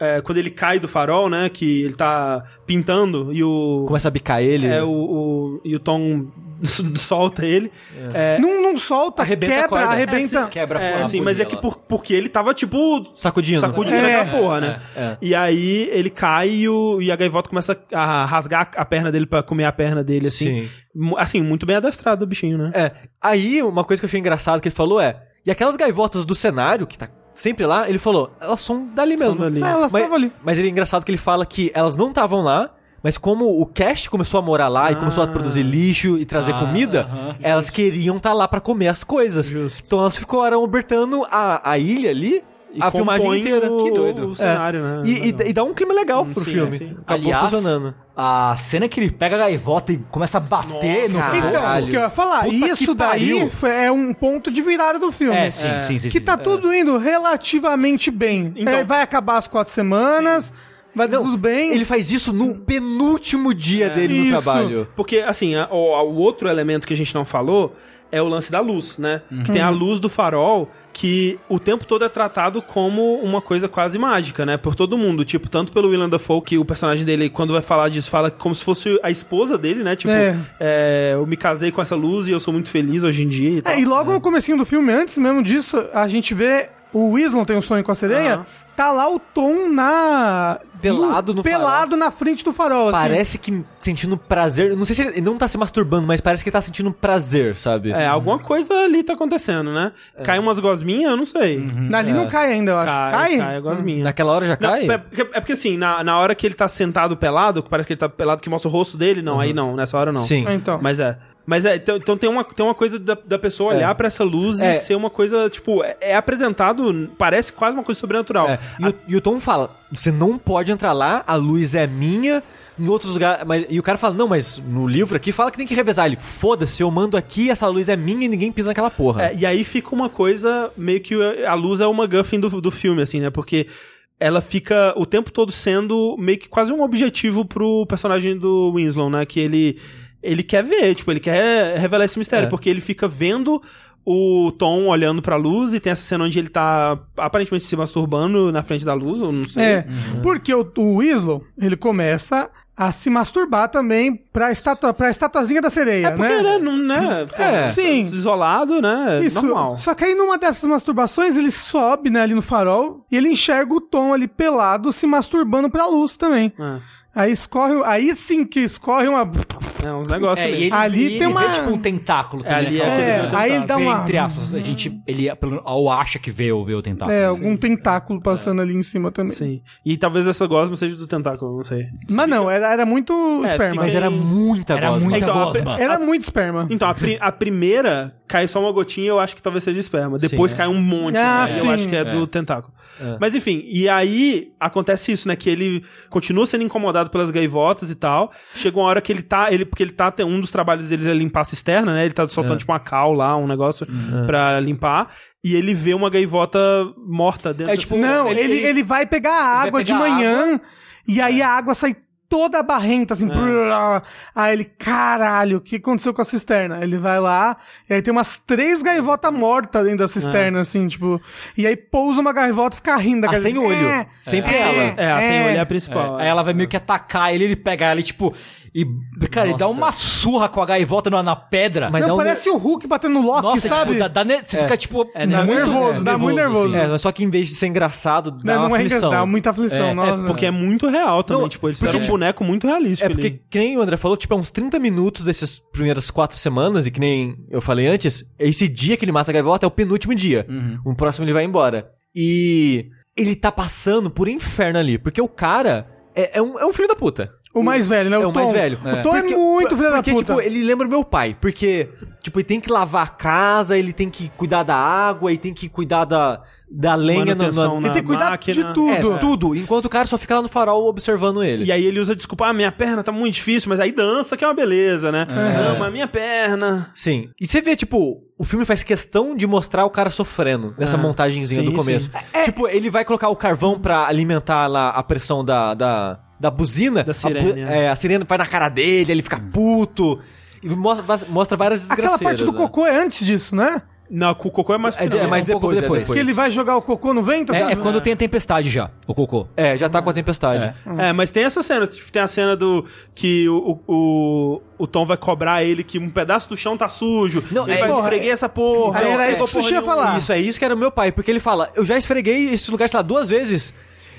é, quando ele cai do farol, né? Que ele tá pintando e o. Começa a bicar ele. É, o, o- e o Tom solta ele. É, Não, não solta, Arrebenta a quebra, corda. arrebenta. Quebra é, a assim, mas é que por- porque ele tava, tipo, Sacudindo. sacudindo É, aquela porra, né? é. E aí ele cai e, o- e a gaivota começa a rasgar a perna dele pra comer a perna dele, assim. Sim. Assim, muito bem adestrado o bichinho, né? É. Aí, uma coisa que eu achei engraçado que ele falou é. E aquelas gaivotas do cenário, que tá sempre lá, ele falou, elas são dali São mesmo. dali. Ah, elas Mas, estavam ali. mas ele é engraçado que ele fala que elas não estavam lá, mas como o cast começou a morar lá e começou a Ah. produzir lixo e trazer Ah, comida, aham. elas queriam estar lá pra comer as coisas. Justo. Então elas ficaram obertando a, a ilha ali, E a filmagem inteira. O, Que doido. O cenário, né? E, e- e dá um clima legal pro Sim, filme. sim. Acabou Aliás, funcionando. a cena que ele pega a gaivota e começa a bater no Nossa, poço. Então, o que eu ia falar, Puta isso daí é um ponto de virada do filme. É, sim, sim, sim. Que sim. tá tudo indo relativamente bem. Então- É, vai acabar as quatro semanas, vai dar tudo bem. Ele faz isso no penúltimo dia dele no Isso. trabalho. Porque, assim, a- o, o outro elemento que a gente não falou é o lance da luz, né? Que tem a luz do farol que o tempo todo é tratado como uma coisa quase mágica, né? Por todo mundo. Tipo, tanto pelo Willem Dafoe, que o personagem dele, quando vai falar disso, fala como se fosse a esposa dele, né? Tipo, É. é, eu me casei com essa luz e eu sou muito feliz hoje em dia e tal. É, e logo no comecinho do filme, antes mesmo disso, a gente vê o Weasley tem um sonho com a sereia, Aham. Tá lá o Tom na... Pelado no Pelado na frente do farol, assim. Parece que sentindo prazer. Não sei se ele não tá se masturbando, mas parece que ele tá sentindo prazer, sabe? É, alguma coisa ali tá acontecendo, né? Cai umas gosminhas, eu não sei. Ali não cai ainda, eu acho. Cai, Cai? cai, a gosminha. Naquela hora já Não, cai? é, porque, é porque assim, na, na hora que ele tá sentado pelado, que parece que ele tá pelado, que mostra o rosto dele, não, aí não, nessa hora não. Sim. Ah, Então. Mas é. Mas é, então, então tem, uma, tem uma coisa da, da pessoa olhar pra essa luz É. e ser uma coisa, tipo, é, é apresentado, parece quase uma coisa sobrenatural. É, E, o, e o Tom fala: você não pode entrar lá, a luz é minha. Em outros lugares. Mas, e o cara fala: não, mas no livro aqui fala que tem que revezar. Ele, foda-se, eu mando aqui, essa luz é minha e ninguém pisa naquela porra. É, e aí fica uma coisa, meio que a luz é uma MacGuffin do, do filme, assim, né? Porque ela fica o tempo todo sendo meio que quase um objetivo pro personagem do Winslow, né? Que ele, ele quer ver, tipo, ele quer revelar esse mistério, É. porque ele fica vendo o Tom olhando pra luz e tem essa cena onde ele tá aparentemente se masturbando na frente da luz, ou não sei. É, porque o, o ele começa a se masturbar também pra, estátua, pra estatuazinha da sereia, É porque, né? né, não, né? pô, É. Sim. Isolado, né? Isso. Normal. Só que aí numa dessas masturbações ele sobe, né, ali no farol e ele enxerga o Tom ali pelado se masturbando pra luz também. É, Aí escorre, aí sim que escorre uma é uns negócios É, ali. ele, Ali e tem ele uma- vê, tipo um tentáculo também. ali é aquela aquele coisa, É, aí ele dá vê, uma- Entre aspas, a gente, ele pelo- ou acha que vê ou vê o tentáculo. é, algum tentáculo passando ali em cima também. Sim. E talvez essa gosma seja do tentáculo, não sei. Mas não, era, era muito É, esperma. Mas era muita Era gosma. muita Então, a- gosma. Era muito esperma. Então, a, pri- a primeira cai só uma gotinha, eu acho que talvez seja esperma. Depois Sim, é. cai um monte, Ah, né? Eu acho que é, do tentáculo. Mas enfim, e aí acontece isso, né? Que ele continua sendo incomodado pelas gaivotas e tal. Chega uma hora que ele tá. Ele, porque ele tá. tem- Um dos trabalhos deles é limpar a cisterna, né? Ele tá soltando tipo uma cal lá, um negócio pra limpar. E ele vê uma gaivota morta dentro É, da tipo, cisterna. Não, ele, ele, vai pegar a água de manhã e aí a água sai toda barrenta, assim. brrr. Aí ele, caralho, o que aconteceu com a cisterna? Ele vai lá, e aí tem umas três gaivotas mortas dentro da cisterna, assim, tipo. E aí pousa uma gaivota e fica rindo. A aquela sem olho. "É, Sempre é, ela. É, a sem é." olho é a principal. É, aí ela vai meio que atacar ele, ele pega ela e, tipo. E, cara, ele dá uma surra com a gaivota na, na pedra. Mas Não, dá um parece o Hulk batendo no Loki, Nossa, sabe? tipo, dá, dá ne- você fica, tipo, É nervoso, muito dá muito nervoso. É, mas só que em vez de ser engraçado, dá não, uma não é aflição. dá muita aflição, É, é, nossa. Porque é muito real também. Não, tipo, eles porque, fizeram um boneco muito realístico. É porque, ali. que nem o André falou, tipo, é uns 30 minutos dessas primeiras quatro semanas, e que nem eu falei antes, esse dia que ele mata a gaivota é o penúltimo dia. O próximo ele vai embora. E ele tá passando por inferno ali, porque o cara é, é um, é um filho da puta. O mais velho, né? É O o mais Tom. velho. O Tom é muito filho da Porque, puta. tipo, ele lembra meu pai. Porque, tipo, ele tem que lavar a casa, ele tem que cuidar da água, ele tem que cuidar da, da lenha no, na Ele tem que cuidar máquina. de tudo. É, tudo. Enquanto o cara só fica lá no farol observando ele. E aí ele usa desculpa, ah, minha perna tá muito difícil, mas aí dança que é uma beleza, né? Não, mas minha perna. Sim. E você vê, tipo, o filme faz questão de mostrar o cara sofrendo nessa Ah, montagenzinha sim, do começo. É, Tipo, ele vai colocar o carvão pra alimentar lá a pressão da, da, da buzina. Da A sirene, bu- é. é, a sirene vai na cara dele, ele fica puto. E mostra, mostra várias Aquela desgraceiras. parte do né? cocô é antes disso, né? Não, o cocô é mais É, final. é mais um pouco depois, é depois. depois. Que ele vai jogar o cocô no vento, É, é quando tem a tempestade já, o cocô. É, já tá com a tempestade. É, mas tem essa cena, tipo, tem a cena do que o, o, o Tom vai cobrar ele que um pedaço do chão tá sujo. Não, ele é- vai porra, esfreguei essa porra. Aí não era isso que ia nenhuma. falar. Isso, é isso que era o meu pai, porque ele fala, eu já esfreguei esse lugar, sei lá, duas vezes.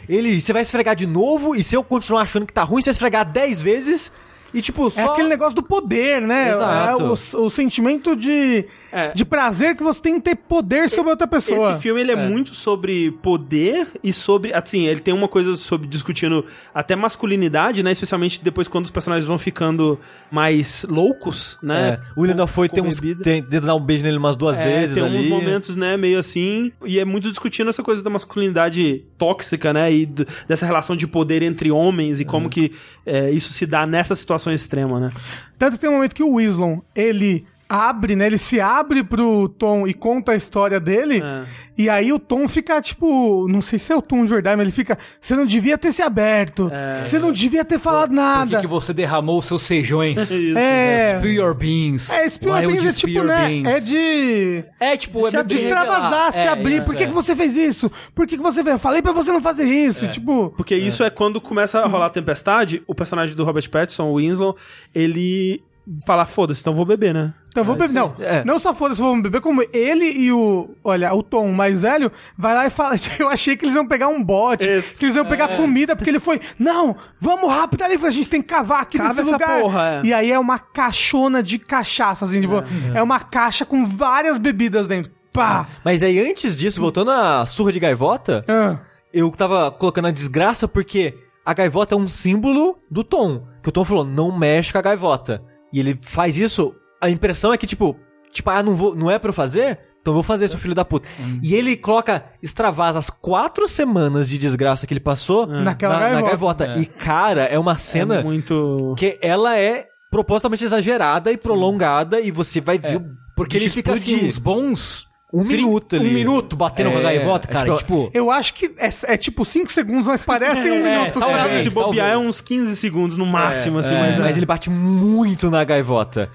Ele, você vai esfregar de novo, e se eu continuar achando que tá ruim, você esfregar dez vezes, e tipo, só... É aquele negócio do poder, né? Exato. É o, o sentimento de, É. de prazer que você tem em ter poder sobre outra pessoa. Esse filme ele é, muito sobre poder e sobre. Assim, ele tem uma coisa sobre discutindo até masculinidade, né? Especialmente depois quando os personagens vão ficando mais loucos, né? É, o William Dafoe com tem uns... Tem, dar um beijo nele umas duas É, vezes tem ali. uns momentos, né, meio assim, e é muito discutindo essa coisa da masculinidade tóxica, né, e do- dessa relação de poder entre homens e como que é, isso se dá nessa situação extrema, né. Tanto que tem um momento que o Winslow, ele abre, né? Ele se abre pro Tom e conta a história dele. É. E aí o Tom fica, tipo, não sei se é o Tom de verdade, mas ele fica, você não devia ter se aberto. Você não devia ter falado Por que, nada. que você derramou os seus feijões? É. Spill your beans. É, Spill Why Beans é spill tipo, your né? beans? É de. É, tipo, é De extravasar, se é, abrir. isso, Por que, é. que você fez isso? Por que, que você fez? Eu falei pra você não fazer isso. Tipo. Porque isso é quando começa a rolar a tempestade, o personagem do Robert Pattinson, o Winslow, ele fala, foda-se, então vou beber, né. Então vou beber. Não, é. não só foda-se, vou beber, como ele e o. Olha, o Tom mais velho vai lá e fala. Eu achei que eles iam pegar um bote, que eles iam pegar comida, porque ele foi. Não, vamos rápido ali, a gente tem que cavar aqui Cava nesse essa lugar. porra, é. E aí é uma caixona de cachaça, assim, tipo, é, uma caixa com várias bebidas dentro. Pá! Mas aí, antes disso, voltando à surra de gaivota, Ah. eu tava colocando a desgraça porque a gaivota é um símbolo do Tom. Que o Tom falou, não mexe com a gaivota. E ele faz isso, a impressão é que, tipo, tipo, ah, não, vou, não é pra eu fazer? Então eu vou fazer, seu filho da puta. E ele coloca, extravasa as quatro semanas de desgraça que ele passou Naquela na, na gaivota. gaivota. E, cara, é uma cena É muito... que ela é propositalmente exagerada e prolongada e você vai ver o Porque ele fica assim, uns bons... Um tri- minuto ali. Um minuto batendo com a É, gaivota, é cara. tipo- tipo... Eu acho que é, é tipo 5 segundos, mas parece um É, minuto, talvez. sabe? Se bobear é uns 15 segundos no máximo, assim, É, mas... mas é. ele bate muito na gaivota.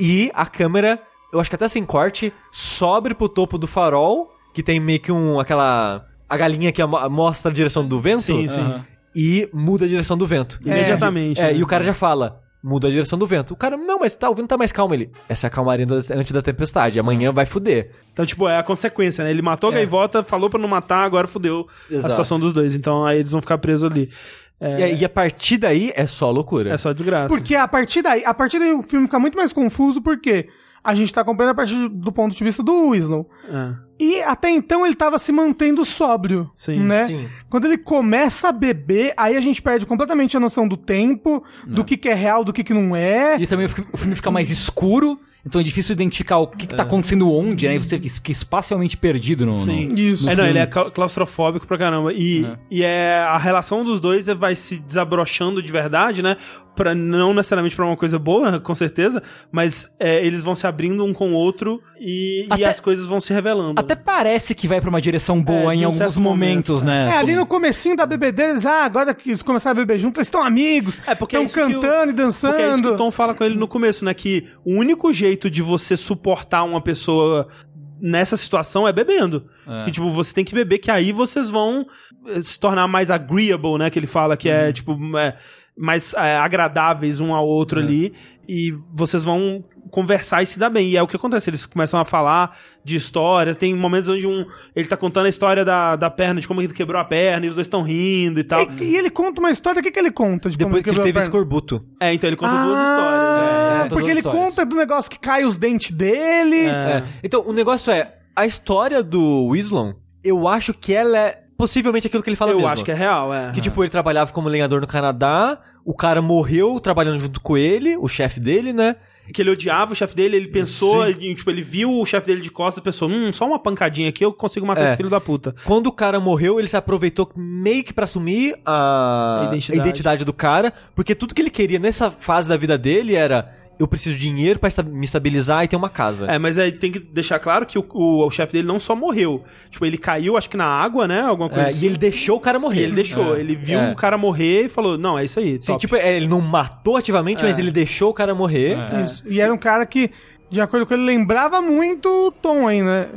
E a câmera, eu acho que até sem corte, sobe pro topo do farol, que tem meio que um. aquela. a galinha que mo- mostra a direção do vento. Sim, sim. Aham. E muda a direção do vento. Imediatamente, É, né? e o cara já fala. Muda a direção do vento. O cara, não, mas tá, o vento tá mais calmo. Ele, essa é a calmaria da- antes da tempestade. Amanhã vai fuder. Então, tipo, é a consequência, né? Ele matou a gaivota, falou pra não matar, agora fudeu a Exato. situação dos dois. Então, aí eles vão ficar presos ali. E, aí- e a partir daí é só loucura. É só desgraça. Porque a partir daí, a partir daí o filme fica muito mais confuso, porque a gente tá acompanhando a partir do ponto de vista do Winslow. É. E até então ele tava se mantendo sóbrio, Sim, né? sim. Quando ele começa a beber, aí a gente perde completamente a noção do tempo, do que que é real, do que que não é. E também o fi- o filme fica mais escuro Então é difícil identificar o que, que tá acontecendo onde, né? E você fica espacialmente perdido no. no- Sim. Isso. É, não, ele é cla- claustrofóbico pra caramba. E é. e é a relação dos dois vai se desabrochando de verdade, né? Pra, não necessariamente pra uma coisa boa, com certeza, mas é, eles vão se abrindo um com o outro e, e Até- as coisas vão se revelando. Até parece que vai pra uma direção boa É, em um alguns momentos, momento, né? É, ali no comecinho da bebedeira, eles, ah, agora que eles começaram a beber juntos, eles estão amigos, É, porque é estão isso que o- cantando e dançando. Porque é isso que o Tom fala com ele no começo, né? Que o único jeito de você suportar uma pessoa nessa situação é bebendo. É. Que, tipo, você tem que beber, que aí vocês vão eh, se tornar mais agreeable, né? Que ele fala que Uhum. é, tipo, é, mais é, agradáveis um ao outro É. ali. E vocês vão conversar e se dar bem. E é o que acontece. Eles começam a falar de histórias. Tem momentos onde um, ele tá contando a história da, da perna, de como ele quebrou a perna, e os dois estão rindo e tal. E, e ele conta uma história, o que, que ele conta? De como Depois que ele teve escorbuto. É, então ele conta duas Ah, histórias. é. conta porque duas ele histórias. conta do negócio que cai os dentes dele. É. Então, o negócio é, a história do Wislon, eu acho que ela é possivelmente aquilo que ele fala Eu mesmo. acho que é real, é. Que, tipo, ele trabalhava como lenhador no Canadá, o cara morreu trabalhando junto com ele, o chefe dele, né? que ele odiava o chefe dele, ele pensou, ele, tipo, ele viu o chefe dele de costas e pensou, hum, só uma pancadinha aqui eu consigo matar É. esse filho da puta. Quando o cara morreu, ele se aproveitou meio que pra assumir a, A identidade. a identidade do cara, porque tudo que ele queria nessa fase da vida dele era eu preciso de dinheiro pra esta- me estabilizar e ter uma casa. É, mas aí tem que deixar claro que o, o, o chefe dele não só morreu. Tipo, ele caiu, acho que na água, né? Alguma coisa É, assim. e ele deixou o cara morrer. E ele deixou. Ele viu É. o cara morrer e falou, não, é isso aí. Sim, top. tipo, é, ele não matou ativamente, É. mas ele deixou o cara morrer. Isso. E era um cara que, de acordo com ele, lembrava muito o Tom aí, né?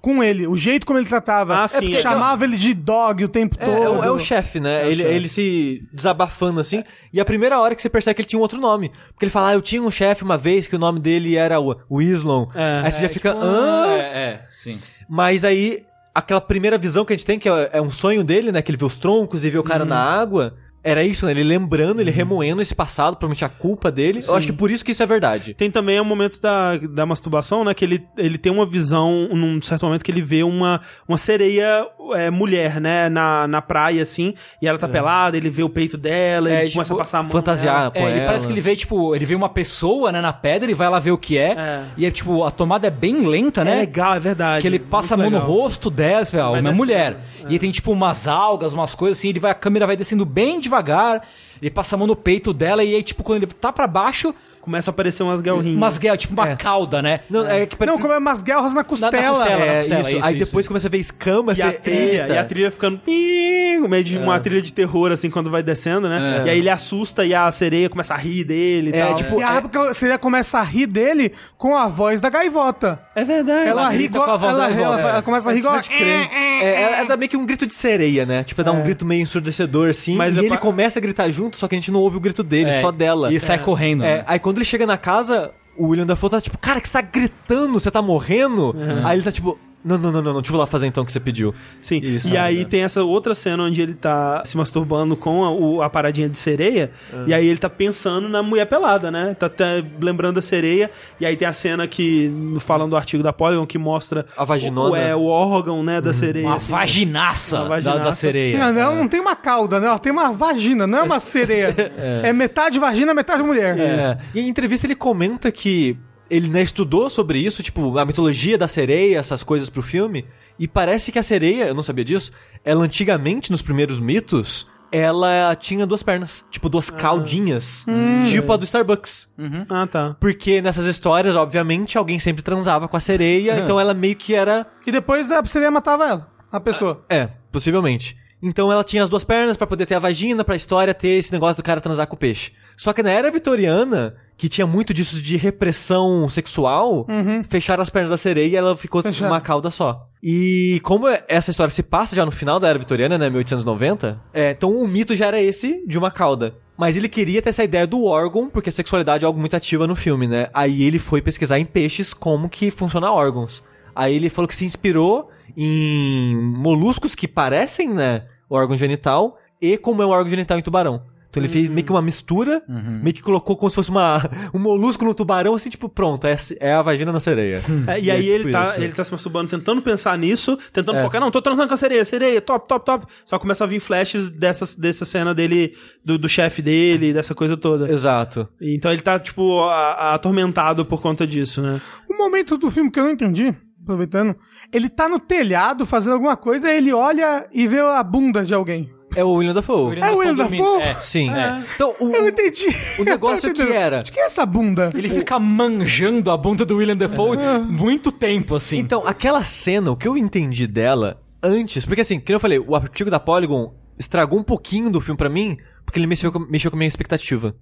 Com ele, o jeito como ele tratava. Ah, sim, é porque é. chamava ele de dog o tempo É, todo. é o, é o chefe, né? É o ele, chefe. ele se desabafando assim. E a primeira hora que você percebe que ele tinha um outro nome. Porque ele fala, ah, eu tinha um chefe uma vez que o nome dele era o o Islon. É. aí você já fica, tipo, ah. É, é, sim. Mas aí, aquela primeira visão que a gente tem, que é, é um sonho dele, né? Que ele vê os troncos e vê o cara na água. Era isso, né? Ele lembrando, ele remoendo esse passado, provavelmente a culpa dele. Eu acho que por isso que isso é verdade. Tem também o momento da, da masturbação, né? Que ele, ele tem uma visão, num certo momento, que ele vê uma, uma sereia é, mulher, né? Na, na praia, assim. E ela tá pelada, ele vê o peito dela, É, ele tipo, começa a passar a mão fantasiar. nela. com É, ele parece que ele vê, tipo, ele vê uma pessoa, né, na pedra e vai lá ver o que é. É. E é, tipo, a tomada é bem lenta, É né? legal, é verdade. Que ele passa a mão Muito no legal. rosto dela, vê, ó, uma mulher. E aí tem, tipo, umas algas, umas coisas assim, ele vai, a câmera vai descendo bem devagar, ele passa a mão no peito dela, e aí, tipo, quando ele tá pra baixo, Começa a aparecer umas galrinhas. umas guerras, tipo, uma cauda, né? Não, é que Não, como é umas guerras na costela. costela. É, costela, isso. isso, Aí isso, depois começa a ver escama, E a trilha, Eita. e a trilha ficando meio de uma trilha de terror, assim, quando vai descendo, né? É. E aí ele assusta e a sereia começa a rir dele e É, tal. tipo, E a época você começa a rir dele com a voz da gaivota. é verdade. Ela, ri grita igual. com a voz ela, da gaivota, ela- é. ela começa a rir igual. É, é, é dar meio que um grito de sereia, né? Tipo, é dar um grito meio ensurdecedor, assim. Mas e é ele começa a gritar junto, só que a gente não ouve o grito dele, É, só dela. E sai correndo, É, né? aí quando ele chega na casa, o William Dafoe tá tipo, cara, que você tá gritando? Você tá morrendo? Aí ele tá tipo, não, não, não, não, não, deixa eu lá fazer então o que você pediu. Sim, Isso, e aí tem essa outra cena onde ele tá se masturbando com a, o- a paradinha de sereia, Ah. e aí ele tá pensando na mulher pelada, né? Tá até lembrando da sereia, e aí tem a cena que, falando do artigo da Polygon, que mostra A vaginona. o, é, o órgão, né, da sereia. Uma assim. vaginaça, Uma da- vaginaça. Da, sereia. Não, ela não tem uma cauda, né? Ela tem uma vagina, não é uma sereia. é. metade vagina, metade mulher. É. E em entrevista ele comenta que ele né, estudou sobre isso, tipo, a mitologia da sereia, essas coisas pro filme, e parece que a sereia, eu não sabia disso, ela antigamente, nos primeiros mitos, ela tinha duas pernas, tipo duas caudinhas, tipo a do Starbucks. Ah, tá. Porque nessas histórias, obviamente, alguém sempre transava com a sereia, então ela meio que era. E depois a sereia matava ela, a pessoa. É, possivelmente. Então ela tinha as duas pernas pra poder ter a vagina, pra história ter esse negócio do cara transar com o peixe. Só que na era vitoriana, que tinha muito disso de repressão sexual, fecharam as pernas da sereia e ela ficou Fecharam. uma cauda só. E como essa história se passa já no final da era vitoriana, né, 1890, é, então o mito já era esse de uma cauda. Mas ele queria ter essa ideia do órgão, porque a sexualidade é algo muito ativa no filme, né? Aí ele foi pesquisar em peixes como que funciona órgãos. Aí ele falou que se inspirou em moluscos que parecem, né, o órgão genital e como é o órgão genital em tubarão. Então ele fez meio que uma mistura, meio que colocou como se fosse uma, um molusco no tubarão, assim, tipo, pronto, é, é a vagina na sereia. É, e aí é ele, tipo tá, isso. ele tá se masturbando, tentando pensar nisso, tentando focar, não, tô transando com a sereia, sereia, top, top, top. Só começa a vir flashes dessa, dessa cena dele, do, do chefe dele, dessa coisa toda. Exato. Então ele tá, tipo, a- a- atormentado por conta disso, né? Um momento do filme que eu não entendi, aproveitando, ele tá no telhado fazendo alguma coisa, ele olha e vê a bunda de alguém. É o William Dafoe. É o William Dafoe? É. Sim. Então, o, Eu não entendi. o negócio entendendo. que era- De que é essa bunda? Ele fica manjando a bunda do William Dafoe muito tempo, assim. Então, aquela cena, o que eu entendi dela antes, porque assim, como eu falei, o artigo da Polygon estragou um pouquinho do filme pra mim, porque ele mexeu com, mexeu com a minha expectativa.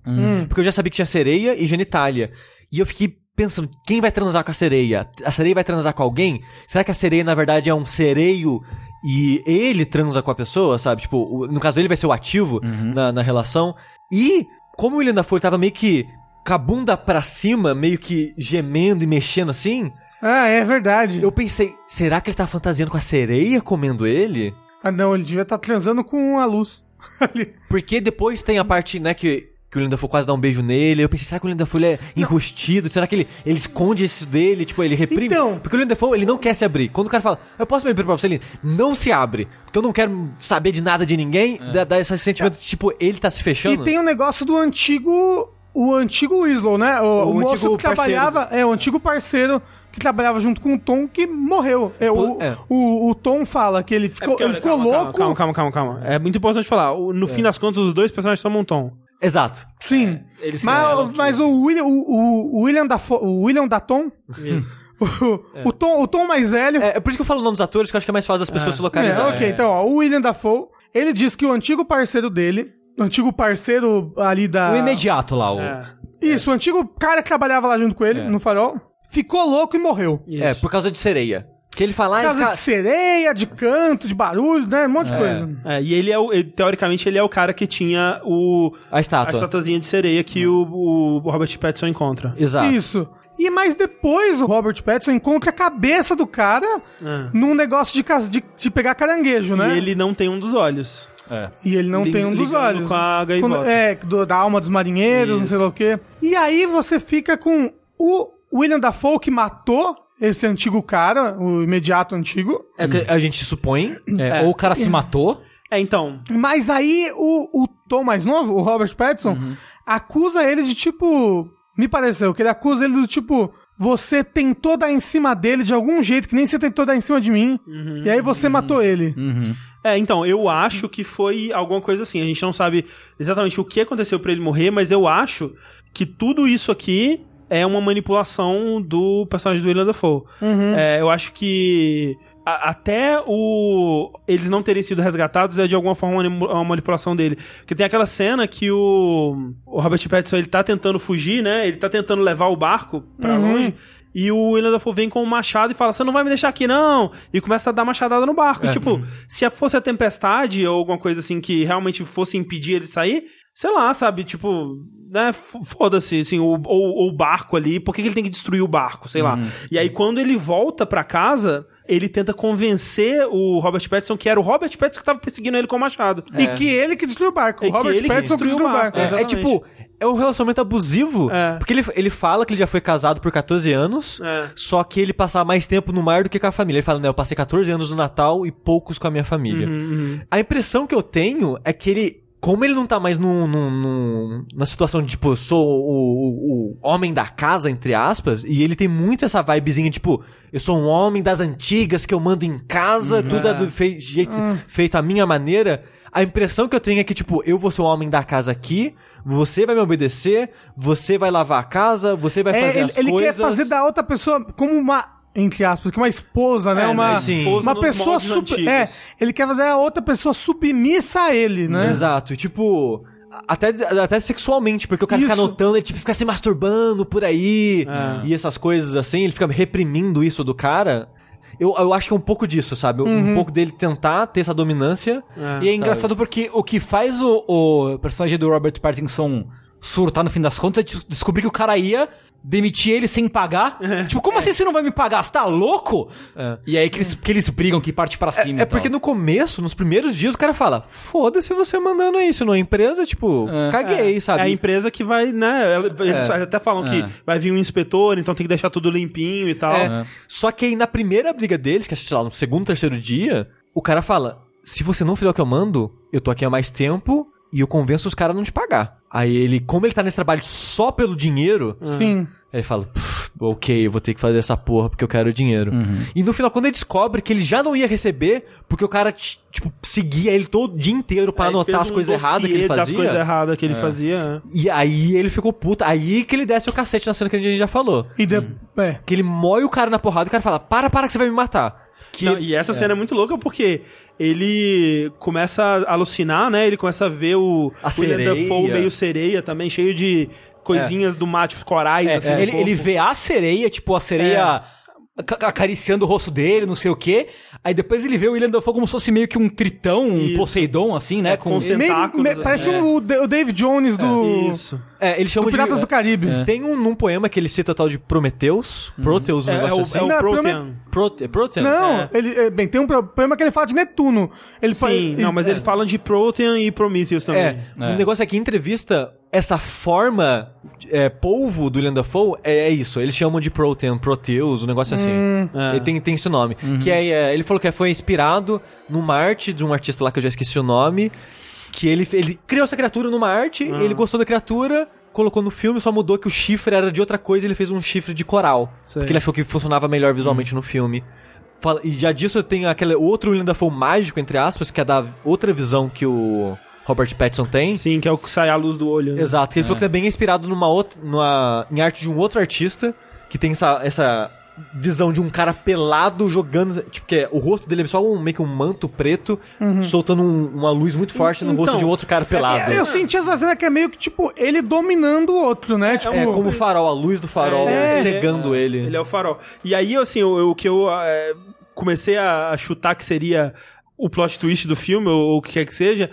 Porque eu já sabia que tinha sereia e genitália. E eu fiquei pensando, quem vai transar com a sereia? A sereia vai transar com alguém? Será que a sereia, na verdade, é um sereio e ele transa com a pessoa, sabe? Tipo, no caso, ele vai ser o ativo na, na relação. E, como o William Dafoe tava meio que com a bunda pra cima, meio que gemendo e mexendo assim, Ah, é verdade. eu pensei, será que ele tá fantasiando com a sereia comendo ele? Ah, não, ele devia estar transando com a luz. Porque depois tem a parte, né, que, que o Linda Dafoe quase dá um beijo nele. Eu pensei, será que o Linda Dafoe ele é enrustido? Será que ele, ele esconde isso dele? Tipo, ele reprime? Então. Porque o Linda Dafoe, ele não quer se abrir. Quando o cara fala, eu posso me abrir pra você? Ele não se abre. Porque eu não quero saber de nada de ninguém. Dá, dá esse sentimento de, tipo, ele tá se E fechando. tem o negócio do antigo. O antigo Winslow, né? O, O o moço que trabalhava. É, o antigo parceiro que trabalhava junto com o Tom que morreu. É, o, é. o, o Tom fala que ele É ficou, porque, ele ficou calma, louco. Calma, calma, calma, calma. É muito importante falar. No fim das contas, os dois personagens tomam um tom. Exato. Sim. se mas mas o William, o, o, William da o William Daton, Isso. o, o, Tom, o Tom mais velho. É, é por isso que eu falo o nome dos atores, que eu acho que é mais fácil das pessoas se É, localizarem. ok, então, ó, o William Dafoe, ele diz que o antigo parceiro dele, o antigo parceiro ali da. O imediato lá, o... É. Isso, o antigo cara que trabalhava lá junto com ele, É. no farol, ficou louco e morreu. Isso. É, por causa de sereia. Que ele fala, ah, causa ele de sereia, de canto, de barulho, né? Um monte de coisa. É, e ele é o. ele- teoricamente, ele é o cara que tinha o. a A estátua. estatuazinha de sereia que o, o Robert Pattinson encontra. Exato. Isso. E mais depois o Robert Pattinson encontra a cabeça do cara É. num negócio de, cas- de, de pegar caranguejo, né? E ele não tem um dos olhos. É. E ele não Lig- tem um dos olhos. com a gaivota. Quando- é, do- da alma dos marinheiros, não Isso. sei lá o quê. E aí você fica com o William Dafoe que matou esse antigo cara, o imediato antigo. É o que a gente supõe. É, É. Ou o cara se matou. É, então. Mas aí o, o Tom mais novo, o Robert Pattinson, Uhum. acusa ele de tipo. Me pareceu que ele acusa ele do tipo. Você tentou dar em cima dele de algum jeito, que nem você tentou dar em cima de mim. Uhum. E aí você matou ele. É, então, eu acho que foi alguma coisa assim. A gente não sabe exatamente o que aconteceu pra ele morrer, mas eu acho que tudo isso aqui é uma manipulação do personagem do William Dafoe. É, eu acho que até o eles não terem sido resgatados é de alguma forma uma mani- uma manipulação dele. Porque tem aquela cena que o, o Robert Pattinson ele tá tentando fugir, né? Ele tá tentando levar o barco pra longe. E o William Dafoe vem com um machado e fala: Você não vai me deixar aqui, não! E começa a dar machadada no barco. E, tipo, se fosse a tempestade ou alguma coisa assim que realmente fosse impedir ele de sair, sei lá, sabe? Tipo, né? Foda-se, assim, o, ou, ou o barco ali, por que, que ele tem que destruir o barco? Sei lá. E aí, quando ele volta pra casa, ele tenta convencer o Robert Pattinson que era o Robert Pattinson que tava perseguindo ele com o machado. E que ele que destruiu o barco. E O que Robert ele que Pattinson que destruiu destruiu o o barco. barco. É, é tipo, é um relacionamento abusivo. É. Porque ele, ele fala que ele já foi casado por 14 anos, É. só que ele passava mais tempo no mar do que com a família. Ele fala, né, eu passei 14 anos no Natal e poucos com a minha família. Uhum, A impressão que eu tenho é que ele. Como ele não tá mais num, num, num- na situação de, tipo, eu sou o, o- o homem da casa, entre aspas, e ele tem muito essa vibezinha, tipo, eu sou um homem das antigas que eu mando em casa, tudo é do fei- jeito, feito à minha maneira. A impressão que eu tenho é que, tipo, eu vou ser o homem da casa aqui, você vai me obedecer, você vai lavar a casa, você vai É, fazer ele, as ele coisas. quer fazer da outra pessoa como uma. Entre aspas, que uma esposa, né? É, uma né? Sim. Esposa uma nos pessoa super. É, ele quer fazer a outra pessoa submissa a ele, né? Exato, e tipo. Até, até sexualmente, porque o cara fica Isso. anotando, ele tipo, fica se masturbando por aí, É. e essas coisas assim, ele fica reprimindo isso do cara. Eu, eu acho que é um pouco disso, sabe? Uhum. Um pouco dele tentar ter essa dominância. É. E é engraçado porque o que faz o, o personagem do Robert Pattinson surtar no fim das contas é de- descobrir que o cara ia demitir ele sem pagar. Tipo, como assim você não vai me pagar? Você tá louco? É. E aí que eles, que eles brigam, que parte pra cima. É e porque tal. no começo, nos primeiros dias, o cara fala: foda-se você mandando isso numa empresa, tipo, É. caguei, É sabe? a empresa que vai, né? Eles É. até falam que É. vai vir um inspetor, então tem que deixar tudo limpinho e tal. É. Só que aí na primeira briga deles, que é, sei lá, no segundo, terceiro dia, o cara fala: se você não fizer o que eu mando, eu tô aqui há mais tempo e eu convenço os caras a não te pagar. Aí ele, como ele tá nesse trabalho só pelo dinheiro, Sim. Aí ele fala, "Pff, ok, eu vou ter que fazer essa porra porque eu quero dinheiro. Uhum. E no final, quando ele descobre que ele já não ia receber, porque o cara, tipo, seguia ele todo o dia inteiro ele anotar as um coisas erradas que ele fazia. coisas erradas que ele fazia. E aí ele ficou puto. Aí que ele desce o cacete na cena que a gente já falou. E de... é. Que ele moe o cara na porrada e o cara fala, para, para que você vai me matar. Que Não, e essa cena é muito louca porque ele começa a alucinar, né? Ele começa a ver o A William. Dafoe meio sereia também, cheio de coisinhas do mar, tipo corais, É, assim. no ele, ele vê a sereia, tipo, a sereia ca- acariciando o rosto dele, não sei o quê. Aí depois ele vê o William Dafoe como se fosse meio que um tritão, um Isso. Poseidon, assim, né? com com os Meio- tentáculos, me- assim. parece É. um, o Da- o Dave Jones do, Isso. É, ele chama do de... Piratas do Caribe. Tem um num poema que ele cita o tal de Prometheus. Proteus, um É, é negócio o, assim. é o Não, Prothean. Prote- é Proteus? Não, É. ele, é, bem, tem um problema que ele fala de Netuno. Ele fala- Sim, não, mas ele fala de Prothean e Prometheus também. É, É. o negócio é que em entrevista, essa forma é, polvo do William Dafoe é, é isso. Eles chamam de Protean, Proteus, um negócio assim. É. Ele tem, tem esse nome. Que é, é, ele falou que foi inspirado numa arte de um artista lá que eu já esqueci o nome. Que ele, ele criou essa criatura numa arte, ele gostou da criatura, colocou no filme, só mudou que o chifre era de outra coisa e ele fez um chifre de coral. Sei. Porque ele achou que funcionava melhor visualmente no filme. Fala- e já disso tem aquele outro William Dafoe mágico, entre aspas, que é da outra visão que o Robert Pattinson tem. Sim, que é o que sai a luz do olho. né? Exato, que ele falou que também é inspirado numa outra, numa, em arte de um outro artista, que tem essa, essa visão de um cara pelado jogando, tipo, que é, o rosto dele é só um, meio que um manto preto, soltando um- uma luz muito forte no rosto Então, de um outro cara pelado. Eu senti essa cena que é meio que, tipo, ele dominando o outro, né? tipo, É como o farol, a luz do farol É, cegando é, ele. Ele é o farol. E aí, assim, o, o que eu é, comecei a chutar que seria o plot twist do filme, ou, ou o que quer que seja,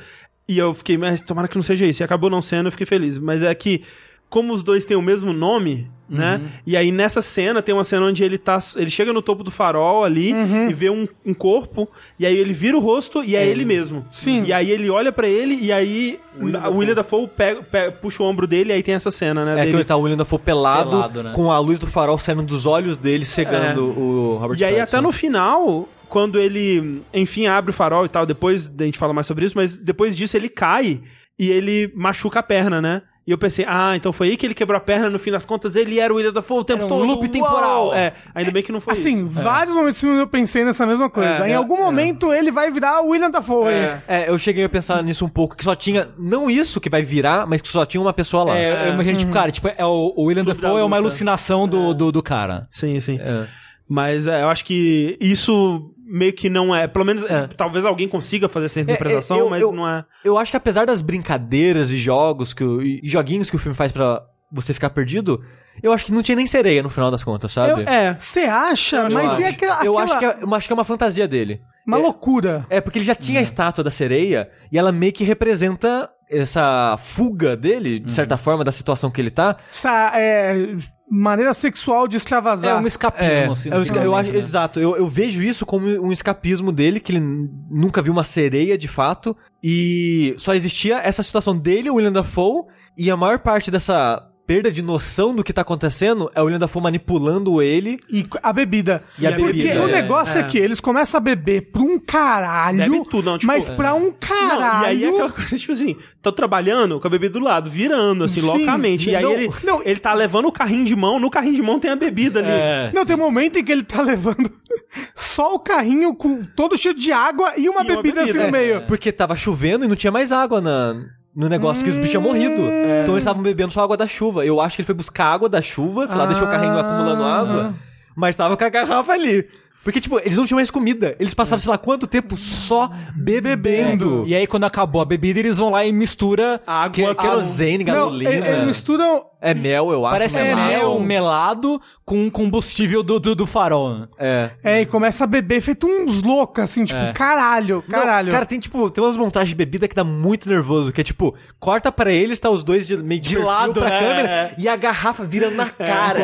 e eu fiquei, mas tomara que não seja isso. E acabou não sendo, eu fiquei feliz. Mas é que, como os dois têm o mesmo nome, né? E aí nessa cena, tem uma cena onde ele tá. Ele chega no topo do farol ali e vê um, um corpo, e aí ele vira o rosto e é ele mesmo. Sim. E aí ele olha pra ele, e aí o William Dafoe pega, pega- puxa o ombro dele, e aí tem essa cena, né? É que dele- ele tá o William Dafoe pelado, Pelado, né? com a luz do farol saindo dos olhos dele, cegando o Robert É. E aí, Pattinson. até no final, quando ele, enfim, abre o farol e tal, depois a gente fala mais sobre isso, mas depois disso ele cai e ele machuca a perna, né? E eu pensei, ah, então foi aí que ele quebrou a perna, no fim das contas ele era o William Dafoe o tempo Era um todo. loop Uau! temporal. É, ainda bem que não foi Assim, isso. vários momentos do filme eu pensei nessa mesma coisa. É, em é, algum momento ele vai virar o William Dafoe. É. É, eu cheguei a pensar nisso um pouco, que só tinha, não isso que vai virar, mas que só tinha uma pessoa lá. É, eu imaginei, tipo, cara, tipo, é o, o William da Dafoe é uma alucinação do, do, do cara. Sim, sim. É. Mas é, eu acho que isso meio que não é. Pelo menos, É. tipo, talvez alguém consiga fazer essa interpretação, É, eu- mas eu- não é. Eu acho que apesar das brincadeiras e jogos que o- e joguinhos que o filme faz pra você ficar perdido, eu acho que não tinha nem sereia no final das contas, sabe? Eu- é. Você acha? Eu Mas acho. e aquela, Eu aquela- acho que, é, eu acho que é uma fantasia dele. Uma loucura. É, porque ele já tinha a estátua da sereia e ela meio que representa essa fuga dele, de certa forma, da situação que ele tá. Essa é, maneira sexual de extravasar. É um escapismo, É, assim. é um esca- eu acho, né? exato. Eu, eu vejo isso como um escapismo dele, que ele nunca viu uma sereia de fato. E só existia essa situação dele, o William Dafoe, e a maior parte dessa perda de noção do que tá acontecendo é o William Dafoe manipulando ele. E a bebida. E a Porque bebida, o é. negócio é. É. que eles começam a beber pra um caralho. Bebe tudo, não, tipo, mas pra um caralho. Não, e aí é aquela coisa, tipo assim, tô trabalhando com a bebida do lado, virando, assim, Sim. loucamente. E aí Não, ele, não. ele tá levando o carrinho de mão, no carrinho de mão tem a bebida ali. É, Não, tem um momento em que ele tá levando só o carrinho com todo cheio de água e uma E uma bebida, assim bebida, no meio. Porque tava chovendo e não tinha mais água na, no negócio que os bichos tinham morrido. Então eles estavam bebendo só água da chuva. Eu acho que ele foi buscar água da chuva, sei lá, deixou o carrinho acumulando água. Mas tava com a garrafa ali. Porque, tipo, eles não tinham mais comida. Eles passaram, sei lá, quanto tempo só bebendo. E aí, quando acabou a bebida, eles vão lá e mistura Água Que, querosene, Não, gasolina. eles eles misturam. É mel, eu acho. Parece né? mel melado com combustível do, do, do farol. né? É. É, e começa a beber feito uns loucos, assim, tipo, É. caralho, Não, caralho. cara, tem tipo, tem umas montagens de bebida que dá muito nervoso, que é tipo, corta pra eles, tá os dois de, meio de, De lado, pra né? câmera É. e a garrafa virando na cara.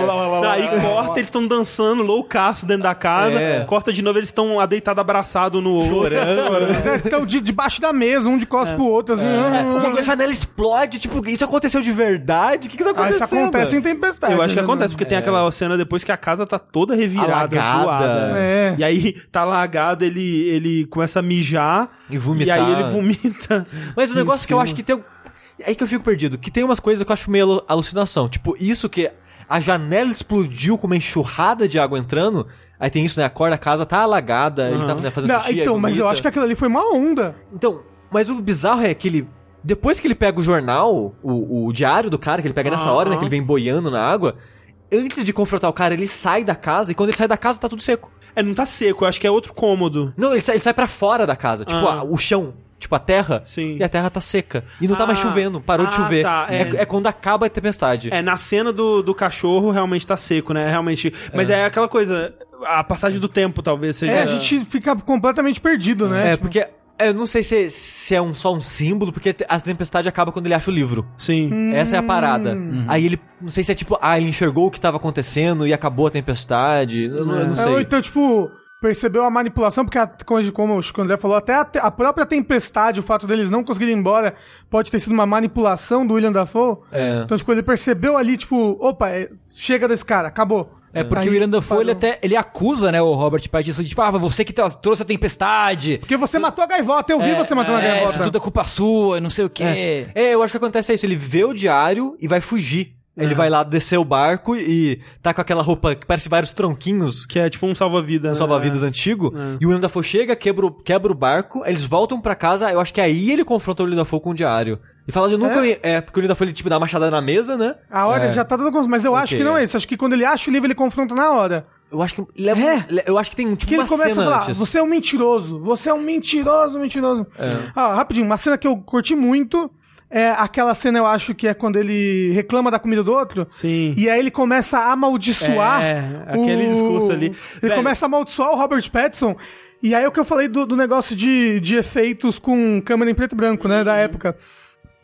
Aí corta, eles estão dançando loucaço dentro da casa. É. Corta de novo, eles estão deitados abraçados no Chorando. Então, de, debaixo da mesa, um de costas pro outro, assim. ah, E a janela explode, tipo, isso aconteceu de verdade? O que que tá Ah, acontecendo? isso acontece em tempestade. Eu acho que né? acontece, porque tem aquela cena depois que a casa tá toda revirada, Alagada. zoada. É. E aí tá alagado, ele, ele começa a mijar. E vomitar. E aí ele vomita. Mas o negócio que eu acho que tem. É aí que eu fico perdido. Que tem umas coisas que eu acho meio alu- alucinação. Tipo, isso que a janela explodiu com uma enxurrada de água entrando. Aí tem isso, né? Acorda, a casa tá alagada, ele tá né, fazendo Não, xixi, então, mas eu acho que aquilo ali foi uma onda. Então, mas o bizarro é que ele. Depois que ele pega o jornal, o, o diário do cara, que ele pega nessa Aham. hora, né? Que ele vem boiando na água. Antes de confrontar o cara, ele sai da casa e quando ele sai da casa tá tudo seco. É, não tá seco, eu acho que é outro cômodo. Não, ele sai, ele sai pra fora da casa. Tipo, Ah. a- o chão. Tipo, a terra. Sim. E a terra tá seca. E não tá mais Ah. chovendo. Parou de Ah, chover. tá, é. é. é quando acaba a tempestade. É, na cena do, do cachorro realmente tá seco, né? Realmente. Mas é, aquela coisa. A passagem do tempo talvez seja. É, a gente fica completamente perdido, né? É, Tipo, porque. Eu não sei se, se é um, só um símbolo, porque a tempestade acaba quando ele acha o livro. Sim. Essa é a parada. Aí ele. Não sei se é tipo, ah, ele enxergou o que tava acontecendo e acabou a tempestade. Eu, não- eu não É, sei. ou então, tipo, percebeu a manipulação, porque, a, como, o Chico André falou, até a, te- a própria tempestade, o fato deles não conseguirem ir embora, pode ter sido uma manipulação do William Dafoe. É. Então, tipo, ele percebeu ali, tipo, opa, é, chega desse cara, acabou. É porque Aí o ele parou. até ele acusa, né, o Robert Pattinson de tipo, ah, você que trouxe a tempestade. Porque você matou a gaivota, eu vi você matando a é, gaivota. isso tudo é culpa sua, não sei o quê. É, eu acho que acontece isso. Ele vê o diário e vai fugir. Ele vai lá descer o barco e tá com aquela roupa que parece vários tronquinhos. Que é tipo um salva-vida. Um né? salva-vidas antigo. E o William Dafoe chega, quebra o, quebra o barco, eles voltam pra casa. Eu acho que aí ele confronta o William Dafoe com o diário. E fala, eu nunca. ia- É, porque o William Dafoe ele, tipo, dá uma machadada na mesa, né? A hora já tá toda Mas eu acho Ok, que não é. é isso. Acho que quando ele acha o livro, ele confronta na hora. Eu acho que. Leva, É. le- Eu acho que tem tipo Que ele começa cena a falar, antes. você é um mentiroso, você é um mentiroso, mentiroso. Ah, rapidinho, uma cena que eu curti muito é aquela cena, eu acho que é quando ele reclama da comida do outro. Sim. E aí ele começa a amaldiçoar. É, aquele discurso ali. Ele Velho. começa a amaldiçoar o Robert Pattinson. E aí é o que eu falei do, do negócio de, de efeitos com câmera em preto e branco, né, Uhum. da época.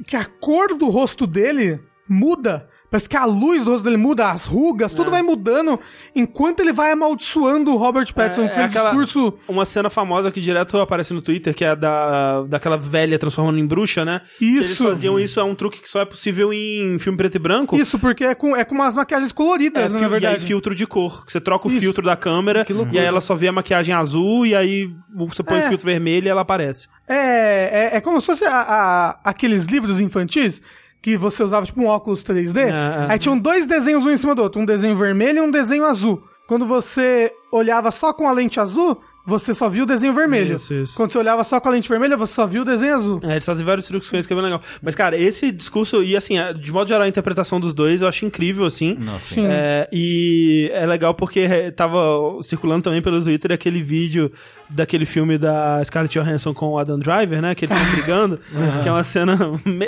Que a cor do rosto dele muda. Parece que a luz do rosto dele muda, as rugas, tudo vai mudando enquanto ele vai amaldiçoando o Robert Pattinson com É, é aquele aquela- discurso. Uma cena famosa que direto aparece no Twitter, que é da, daquela velha transformando em bruxa, né? Isso. Eles faziam isso, é um truque que só é possível em filme preto e branco. Isso, porque é com, é com umas maquiagens coloridas, É, né, na e aí verdade. filtro de cor. que Você troca o Isso. filtro da câmera e aí ela só vê a maquiagem azul e aí você põe É. o filtro vermelho e ela aparece. É, é, é como se fosse a- a- aqueles livros infantis que você usava tipo um óculos 3D. É, é. Aí tinham dois desenhos um em cima do outro, um desenho vermelho e um desenho azul. Quando você olhava só com a lente azul, você só viu o desenho vermelho. Isso, isso. Quando você olhava só com a lente vermelha, você só viu o desenho azul. É, eles fazem vários truques com isso que é bem legal. Mas, cara, esse discurso, e assim, de modo geral, a interpretação dos dois eu acho incrível, assim. Nossa. Sim. É, e é legal porque é, tava circulando também pelo Twitter aquele vídeo daquele filme da Scarlett Johansson com o Adam Driver, né? Que eles estão brigando. que é uma cena.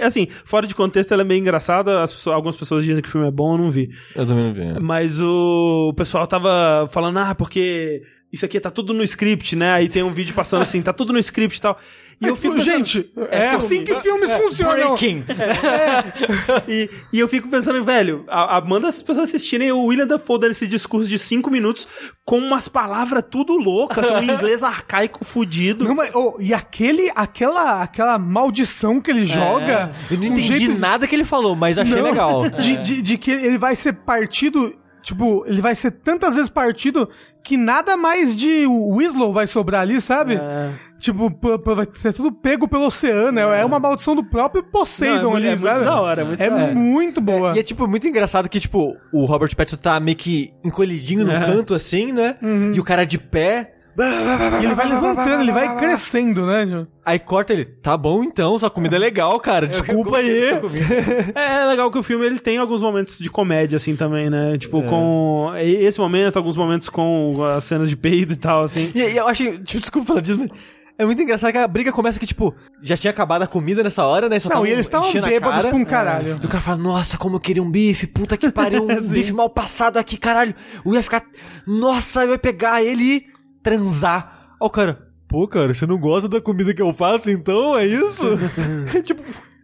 Assim, fora de contexto, ela é meio engraçada. As pessoas- algumas pessoas dizem que o filme é bom, eu não vi. Eu também não vi. Mas o, o pessoal tava falando, ah, porque isso aqui tá tudo no script, né? Aí tem um vídeo passando assim, tá tudo no script e tal. E eu fico pensando- Gente, é, assim que filmes funcionam. Breaking. e, e eu fico pensando, velho, a, a- manda as pessoas assistirem o William Dafoe dando esse discurso de cinco minutos com umas palavras tudo loucas, um inglês arcaico fudido. Não, mas, oh, e aquele, aquela, aquela maldição que ele joga. Eu não um entendi jeito de- nada que ele falou, mas achei Não, legal. De, de, de que ele vai ser partido. Tipo, ele vai ser tantas vezes partido que nada mais de Winslow vai sobrar ali, sabe? É. Tipo, vai ser tudo pego pelo oceano. É, é uma maldição do próprio Poseidon Não, é muito- ali, é muito sabe? da hora, é muito é da hora. muito boa. E é, tipo, muito engraçado que, tipo, o Robert Pattinson tá meio que encolhidinho no É. canto, assim, né? E o cara de pé. E ele vai levantando, ele vai crescendo, né, Ju? Aí corta ele, tá bom então, sua comida é legal, cara, desculpa aí. É legal que o filme ele tem alguns momentos de comédia, assim, também, né? Tipo, É. com esse momento, alguns momentos com as cenas de peido e tal, assim. E, e eu achei, tipo, desculpa falar disso, mas é muito engraçado que a briga começa que, tipo, já tinha acabado a comida nessa hora, né? Só Não, e eles estavam bêbados cara. pra um caralho. E o cara fala, nossa, como eu queria um bife, puta que pariu, um bife mal passado aqui, caralho. Eu ia ficar, nossa, eu ia pegar ele e transar. Ó o cara, pô, cara, você não gosta da comida que eu faço, então? É isso? tipo,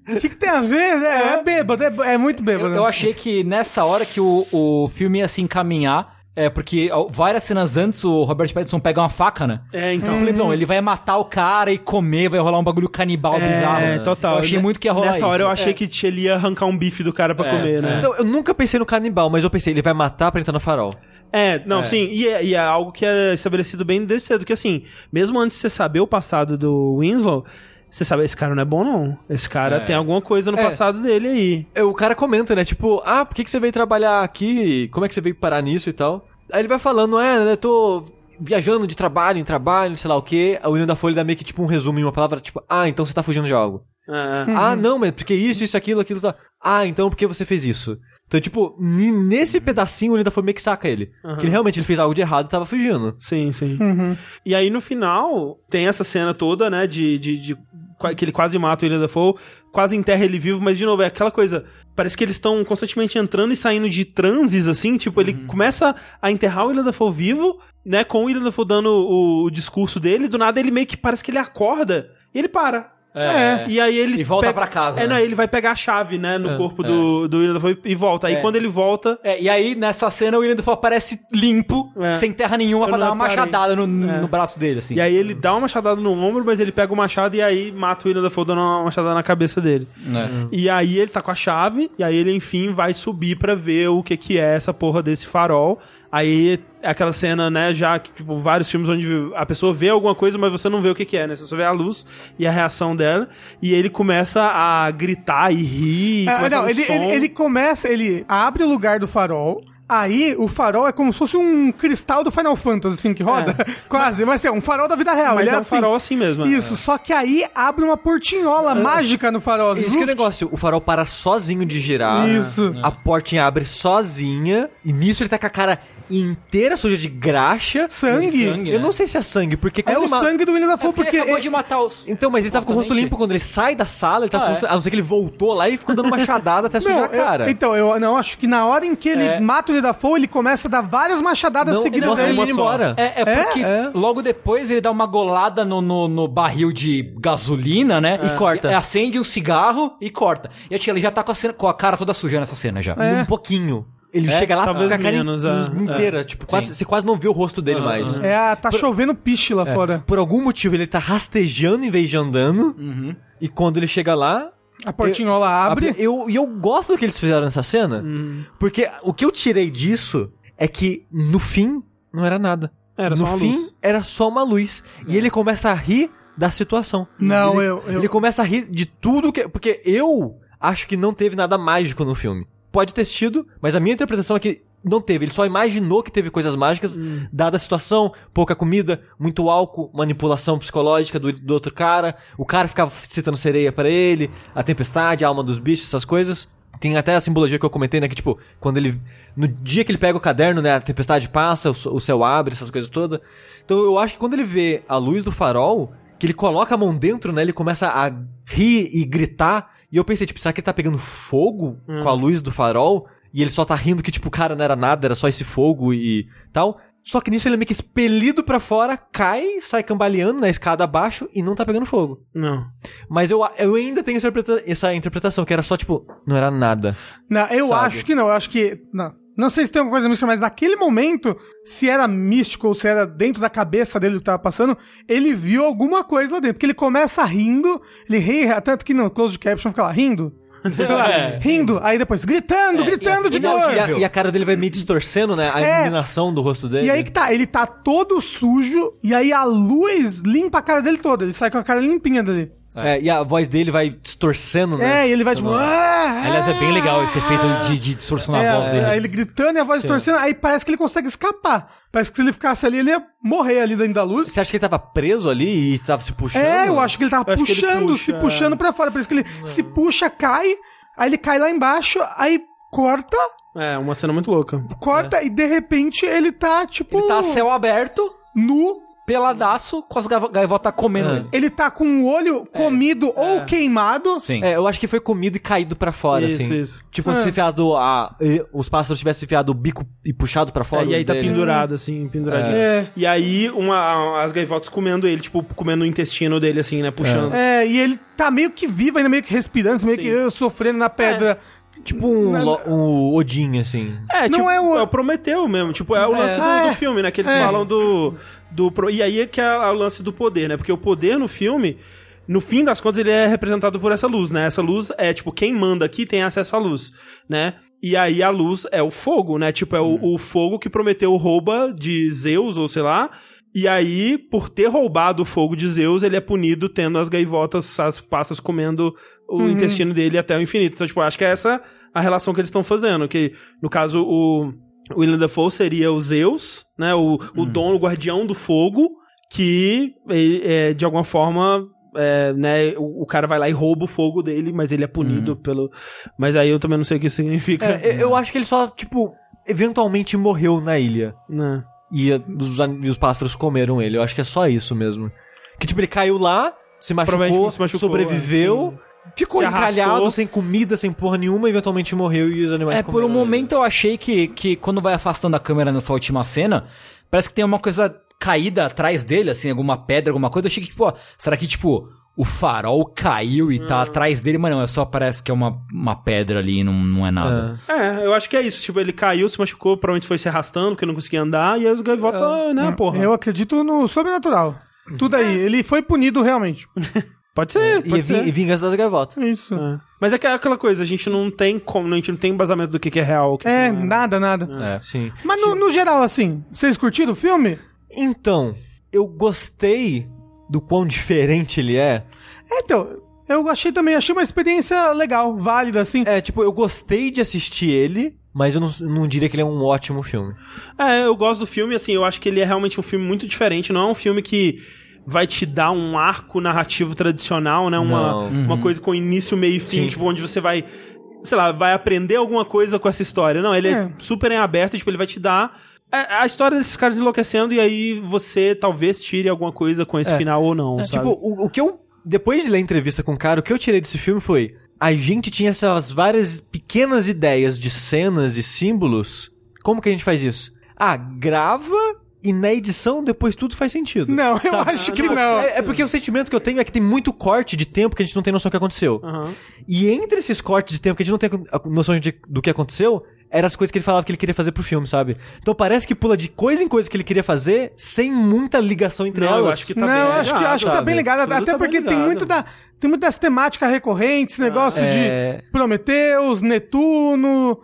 O que, que tem a ver, né? É, bêbado, é, é muito bêbado. Eu, eu achei que nessa hora que o, o filme ia se encaminhar, é porque várias cenas antes o Robert Pattinson pega uma faca, né? É, então. Eu falei, não, ele vai matar o cara e comer, vai rolar um bagulho canibal bizarro. É, total. Eu achei muito que ia rolar Nessa hora isso. eu achei que ele ia arrancar um bife do cara pra É, comer, né? então, eu nunca pensei no canibal, mas eu pensei, ele vai matar pra entrar no farol. É, não, sim, e é, e é algo que é estabelecido bem desde cedo, que assim, mesmo antes de você saber o passado do Winslow, você sabe, esse cara não é bom não. Esse cara É. tem alguma coisa no É. passado dele aí. É, O cara comenta, né? Tipo, ah, por que, que você veio trabalhar aqui? Como é que você veio parar nisso e tal? Aí ele vai falando, é, eu tô viajando de trabalho em trabalho, sei lá o quê. A William da Folha dá meio que tipo um resumo em uma palavra, tipo, ah, então você tá fugindo de algo. É. Ah, não, mas porque isso, isso, aquilo, aquilo. tá. Ah, então porque você fez isso. Então, tipo, nesse pedacinho o William da Folha meio que saca ele. Que ele realmente ele fez algo de errado e tava fugindo. Sim, sim. Uhum. E aí no final, tem essa cena toda, né, de, de, de- que ele quase mata o William Dafoe, quase enterra ele vivo, mas de novo, é aquela coisa, parece que eles estão constantemente entrando e saindo de transes, assim, tipo, ele começa a enterrar o William Dafoe vivo, né, com o William Dafoe dando o, o discurso dele, do nada ele meio que parece que ele acorda, e ele para. É. E aí ele E volta pega- pra casa, É, né? não, ele vai pegar a chave, né, no É, corpo do, do William Dafoe e volta. Aí É. quando ele volta, É, e aí, nessa cena, o William Dafoe aparece limpo, É. sem terra nenhuma, Eu pra dar uma machadada no, É. no braço dele, assim. E aí ele dá uma machadada no ombro, mas ele pega o machado e aí mata o William Dafoe dando uma machadada na cabeça dele. É. E aí ele tá com a chave, e aí ele enfim vai subir pra ver o que que é essa porra desse farol. Aí é aquela cena, né, já que, tipo, vários filmes onde a pessoa vê alguma coisa, mas você não vê o que que é, né? Você só vê a luz e a reação dela. E ele começa a gritar e rir. É, não, um ele, som. ele, ele começa, ele abre o lugar do farol. Aí o farol é como se fosse um cristal do Final Fantasy, assim, que roda. Quase, mas assim, é um farol da vida real. Mas ele é é um assim. farol assim mesmo. é. Isso, só que aí abre uma portinhola mágica no farol. assim, Isso que é o negócio, o farol para sozinho de girar. Isso. A portinha abre sozinha. E nisso ele tá com a cara inteira suja de graxa. Sangue. Sangue. Eu não sei se é sangue, porque É quando o ele ma- sangue do William Dafoe, Porque porque... ele acabou é- de matar os... Então, mas ele tava com o rosto limpo quando ele sai da sala, ele tava Ah, com o é? rosto... A não ser que ele voltou lá e ficou dando machadada até sujar Não, a cara. eu- então, eu não acho que na hora em que ele É. mata o William Dafoe, ele começa a dar várias machadadas Não, ele seguidas ele indo embora. É, é porque É. logo depois ele dá uma golada no, no, no barril de gasolina, né? E corta. acende um cigarro e corta. E a tia ele já tá com a, cena- com a cara toda suja nessa cena já. É. Um pouquinho. Ele chega lá com a cara menos, in- é. inteira. Tipo, quase, você quase não vê o rosto dele mais. É, tá chovendo piche lá fora. Por algum motivo ele tá rastejando em vez de andando. E quando ele chega lá, A portinhola abre. E eu, e eu gosto do que eles fizeram nessa cena, porque o que eu tirei disso é que no fim não era nada. Era no só uma fim luz. era só uma luz. E ele começa a rir da situação. Não, ele, eu- eu- Ele começa a rir de tudo que. Porque eu acho que não teve nada mágico no filme. Pode ter sido, mas a minha interpretação é que não teve. Ele só imaginou que teve coisas mágicas, dada a situação, pouca comida, muito álcool, manipulação psicológica do, do outro cara. O cara ficava citando sereia pra ele, a tempestade, a alma dos bichos, essas coisas. Tem até a simbologia que eu comentei, né? Que, tipo, quando ele. No dia que ele pega o caderno, né? A tempestade passa, o, o céu abre, essas coisas todas. Então eu acho que quando ele vê a luz do farol, que ele coloca a mão dentro, né? Ele começa a rir e gritar. E eu pensei, tipo, será que ele tá pegando fogo com a luz do farol? E ele só tá rindo que, tipo, cara, não era nada, era só esse fogo e tal. Só que nisso ele é meio que expelido pra fora, cai, sai cambaleando na escada abaixo e não tá pegando fogo. Não. Mas eu, eu ainda tenho essa, interpreta- essa interpretação, que era só, tipo, não era nada. Não, eu Sabe? acho que não. Eu acho que. Não. Não sei se tem alguma coisa mística, mas naquele momento, se era místico ou se era dentro da cabeça dele o que tava passando, ele viu alguma coisa lá dentro. Porque ele começa rindo, ele ri, tanto que no close caption fica lá rindo. Lá, É. rindo, aí depois gritando, gritando de E, não, dor. e, a, e a cara dele vai meio distorcendo, né? A É. iluminação do rosto dele. E aí que tá, ele tá todo sujo, e aí a luz limpa a cara dele toda. Ele sai com a cara limpinha dele. É, e a voz dele vai distorcendo, né? É, e ele vai tipo. "Ah, Aliás, é bem legal esse efeito de, de distorcionar É, a voz dele. aí ele gritando e a voz distorcendo, aí parece que ele consegue escapar. Parece que se ele ficasse ali, ele ia morrer ali dentro da luz. Você acha que ele tava preso ali e tava se puxando? É, eu acho que ele tava Eu que ele puxando, puxa, se é. puxando pra fora. Parece que ele se puxa, cai, aí ele cai lá embaixo, aí corta, É, uma cena muito louca. corta e de repente ele tá tipo. Ele tá céu aberto, nu. Peladaço, com as gaivo- gaivotas comendo É. ele. Ele tá com o olho comido ou queimado. Sim. É, eu acho que foi comido e caído pra fora, Isso, assim. isso. Tipo, quando É. se enfiado a, os pássaros tivessem enfiado o bico e puxado pra fora. É, e aí tá dele. pendurado, assim, penduradinho. É. E aí, uma, as gaivotas comendo ele, tipo, comendo o intestino dele, assim, né? Puxando. É, e ele tá meio que vivo ainda, meio que respirando, meio Sim. que sofrendo na pedra. Tipo um, lo- um Odin, assim. É, Não tipo, é é o- o... Prometeu mesmo. Tipo, é o lance do, Ah, do é. filme, né? Que eles É. falam do, do... E aí é que é o lance do poder, né? Porque o poder no filme, no fim das contas, ele é representado por essa luz, né? Essa luz é, tipo, quem manda aqui tem acesso à luz, né? E aí a luz é o fogo, né? Tipo, é o, o fogo que Prometeu rouba de Zeus, ou sei lá... E aí, por ter roubado o fogo de Zeus, ele é punido tendo as gaivotas, as passas comendo o intestino dele até o infinito. Então, tipo, acho que é essa a relação que eles estão fazendo. Que, no caso, o o William Dafoe seria o Zeus, né? O, o dono, o guardião do fogo, que, é, de alguma forma... é, né, o, o cara vai lá e rouba o fogo dele, mas ele é punido pelo. Mas aí eu também não sei o que isso significa. É, eu- acho que ele só, tipo, eventualmente morreu na ilha. Né? E os, os pássaros comeram ele. Eu acho que é só isso mesmo. Que, tipo, ele caiu lá, se machucou, se machucou, sobreviveu, ficou Se encalhado, arrastou. sem comida, sem porra nenhuma, eventualmente morreu e os animais É, por um ele. momento eu achei que, que quando vai afastando a câmera nessa última cena, parece que tem uma coisa caída atrás dele, assim, alguma pedra, alguma coisa. Eu achei que, tipo, ó, será que, tipo, o farol caiu e tá atrás dele? Mas não, é só parece que é uma, uma pedra ali, não, não é nada. É, eu acho que é isso. Tipo, ele caiu, se machucou, provavelmente foi se arrastando, porque não conseguia andar, e aí os gaivotas, né, porra. Eu acredito no sobrenatural. Tudo aí. Ele foi punido realmente. Pode ser, E, pode ser. e vingança das gaivotas. Isso. É. Mas é que é aquela coisa, a gente não tem como, a gente não tem embasamento do que, que é real. o que É, que nada, nada. É. Sim. Mas no, no geral, assim, vocês curtiram o filme? Então, eu gostei do quão diferente ele é. É, então, eu achei também, achei uma experiência legal, válida, assim. É, tipo, eu gostei de assistir ele, mas eu não, não diria que ele é um ótimo filme. É, eu gosto do filme, assim, eu acho que ele é realmente um filme muito diferente, não é um filme que vai te dar um arco narrativo tradicional, né? Uma, Não. uma coisa com início, meio e fim, Sim. tipo, onde você vai, sei lá, vai aprender alguma coisa com essa história. Não, ele é, É. super em aberto, tipo, ele vai te dar a, a história desses caras enlouquecendo e aí você talvez tire alguma coisa com esse É. final ou não, sabe? Tipo, o, o que eu. Depois de ler a entrevista com o cara, o que eu tirei desse filme foi. A gente tinha essas várias pequenas ideias de cenas e símbolos. Como que a gente faz isso? Ah, grava e na edição depois tudo faz sentido. Não, eu Sabe? acho que Tipo, não. É, é porque o sentimento que eu tenho é que tem muito corte de tempo que a gente não tem noção do que aconteceu. Aham. E entre esses cortes de tempo que a gente não tem noção de- do que aconteceu, eram as coisas que ele falava que ele queria fazer pro filme, sabe? Então parece que pula de coisa em coisa que ele queria fazer sem muita ligação entre Não, elas. eu acho que tá não, bem eu acho que, acho que tá bem ligado. Tudo Até tá porque tem ligado. muito da. Tem muito das temáticas recorrentes, esse negócio É. de Prometeus, Netuno,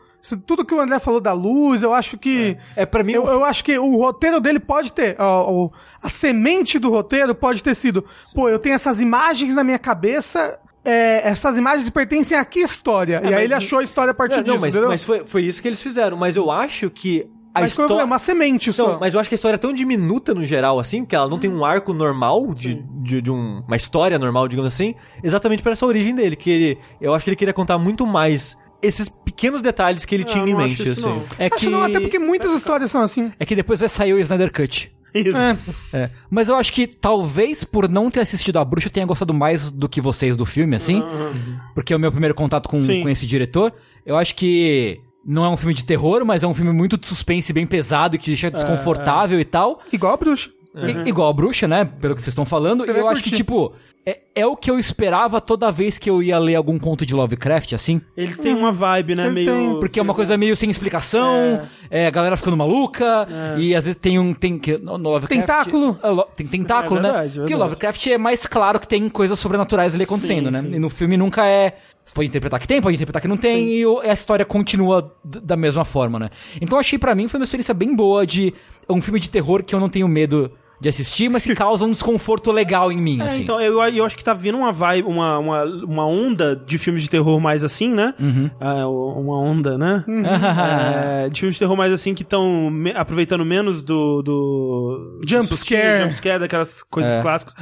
tudo que o André falou da luz, eu acho que. É, pra mim, Eu, eu acho que o roteiro dele pode ter. ó, a semente do roteiro pode ter sido. Pô, eu tenho essas imagens na minha cabeça. é, essas imagens pertencem a que história? e aí ele achou a história a partir Não, disso. não, mas, mas foi, foi isso que eles fizeram. Mas eu acho que a Mas história. uma semente só. Não, mas eu acho que a história é tão diminuta no geral, assim, que ela não tem um arco normal de, de, de um- uma história normal, digamos assim, exatamente por essa origem dele. Que ele, eu acho que ele queria contar muito mais esses pequenos detalhes que ele Não, tinha em mente, isso, assim. não. É Acho que, não, até porque muitas histórias são assim. é que depois vai sair o Snyder Cut. Isso. É. É. Mas eu acho que talvez por não ter assistido a bruxa eu tenha gostado mais do que vocês do filme, assim. Porque é o meu primeiro contato com, Sim. com esse diretor. Eu acho que não é um filme de terror, mas é um filme muito de suspense, bem pesado, que deixa desconfortável e tal. Igual a bruxa. I- igual a bruxa, né? Pelo que vocês estão falando. Você E eu acho que, tipo, é, é o que eu esperava toda vez que eu ia ler algum conto de Lovecraft, assim. Ele tem uma vibe, né, Ele meio... tem, Porque é uma coisa meio sem explicação, é, a galera ficando maluca, e às vezes tem um. Tem, que, no no Lovecraft, Tentáculo. É, lo- tem tentáculo, É né? verdade, Porque o verdade. Lovecraft é mais claro que tem coisas sobrenaturais ali acontecendo, Sim, né? sim. E no filme nunca é. Você pode interpretar que tem, pode interpretar que não tem, e o- a história continua da mesma forma, né? Então eu achei pra mim foi uma experiência bem boa de um filme de terror que eu não tenho medo de assistir, mas que causam um desconforto legal em mim, É, assim. então, eu, eu acho que tá vindo uma vibe, uma, uma, uma onda de filmes de terror mais assim, né? Ah, uma onda, né? É, de filmes de terror mais assim que estão aproveitando menos do. do Jump do scare. Jump scare, daquelas coisas É. clássicas.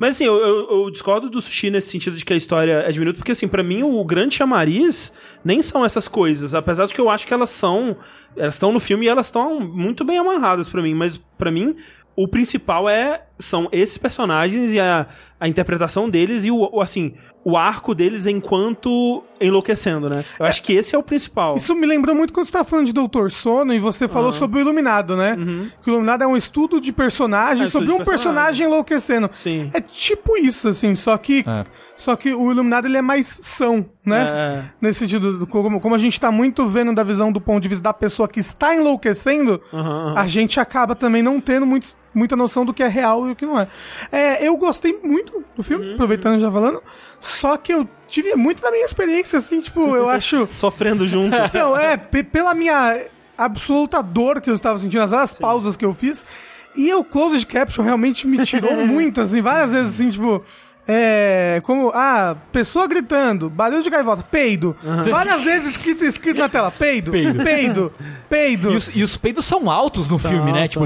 Mas assim, eu, eu, eu discordo do sushi nesse sentido de que a história é diminuta, porque assim, pra mim o grande chamariz nem são essas coisas, apesar de que eu acho que elas são. Elas estão no filme e elas estão muito bem amarradas pra mim, mas pra mim o principal é são esses personagens e a, a interpretação deles e o, o, assim o arco deles enquanto enlouquecendo, né? Eu acho que esse é o principal. Isso me lembrou muito quando você tava falando de Doutor Sono e você falou sobre o Iluminado, né? Que o Iluminado é um estudo de personagem É, sobre um personagem enlouquecendo. Sim. É tipo isso, assim, só que, É. só que o Iluminado ele é mais são, né? É. Nesse sentido, do- como, como a gente tá muito vendo da visão do ponto de vista da pessoa que está enlouquecendo, Aham, aham. a gente acaba também não tendo muito, muita noção do que é real e o que não é. É, eu gostei muito do filme, Uhum. aproveitando já falando, só que eu tive muito da minha experiência, assim, tipo, eu acho... Sofrendo junto. Então, é, pe- pela minha absoluta dor que eu estava sentindo, as várias pausas que eu fiz, e o closed caption realmente me tirou muito, assim, várias vezes, assim, tipo... É, como, ah, pessoa gritando, barulho de gaivota, peido. Várias vezes escrito, escrito na tela, peido, peido, peido, peido. E os, e os peidos são altos no filme, né? Tipo,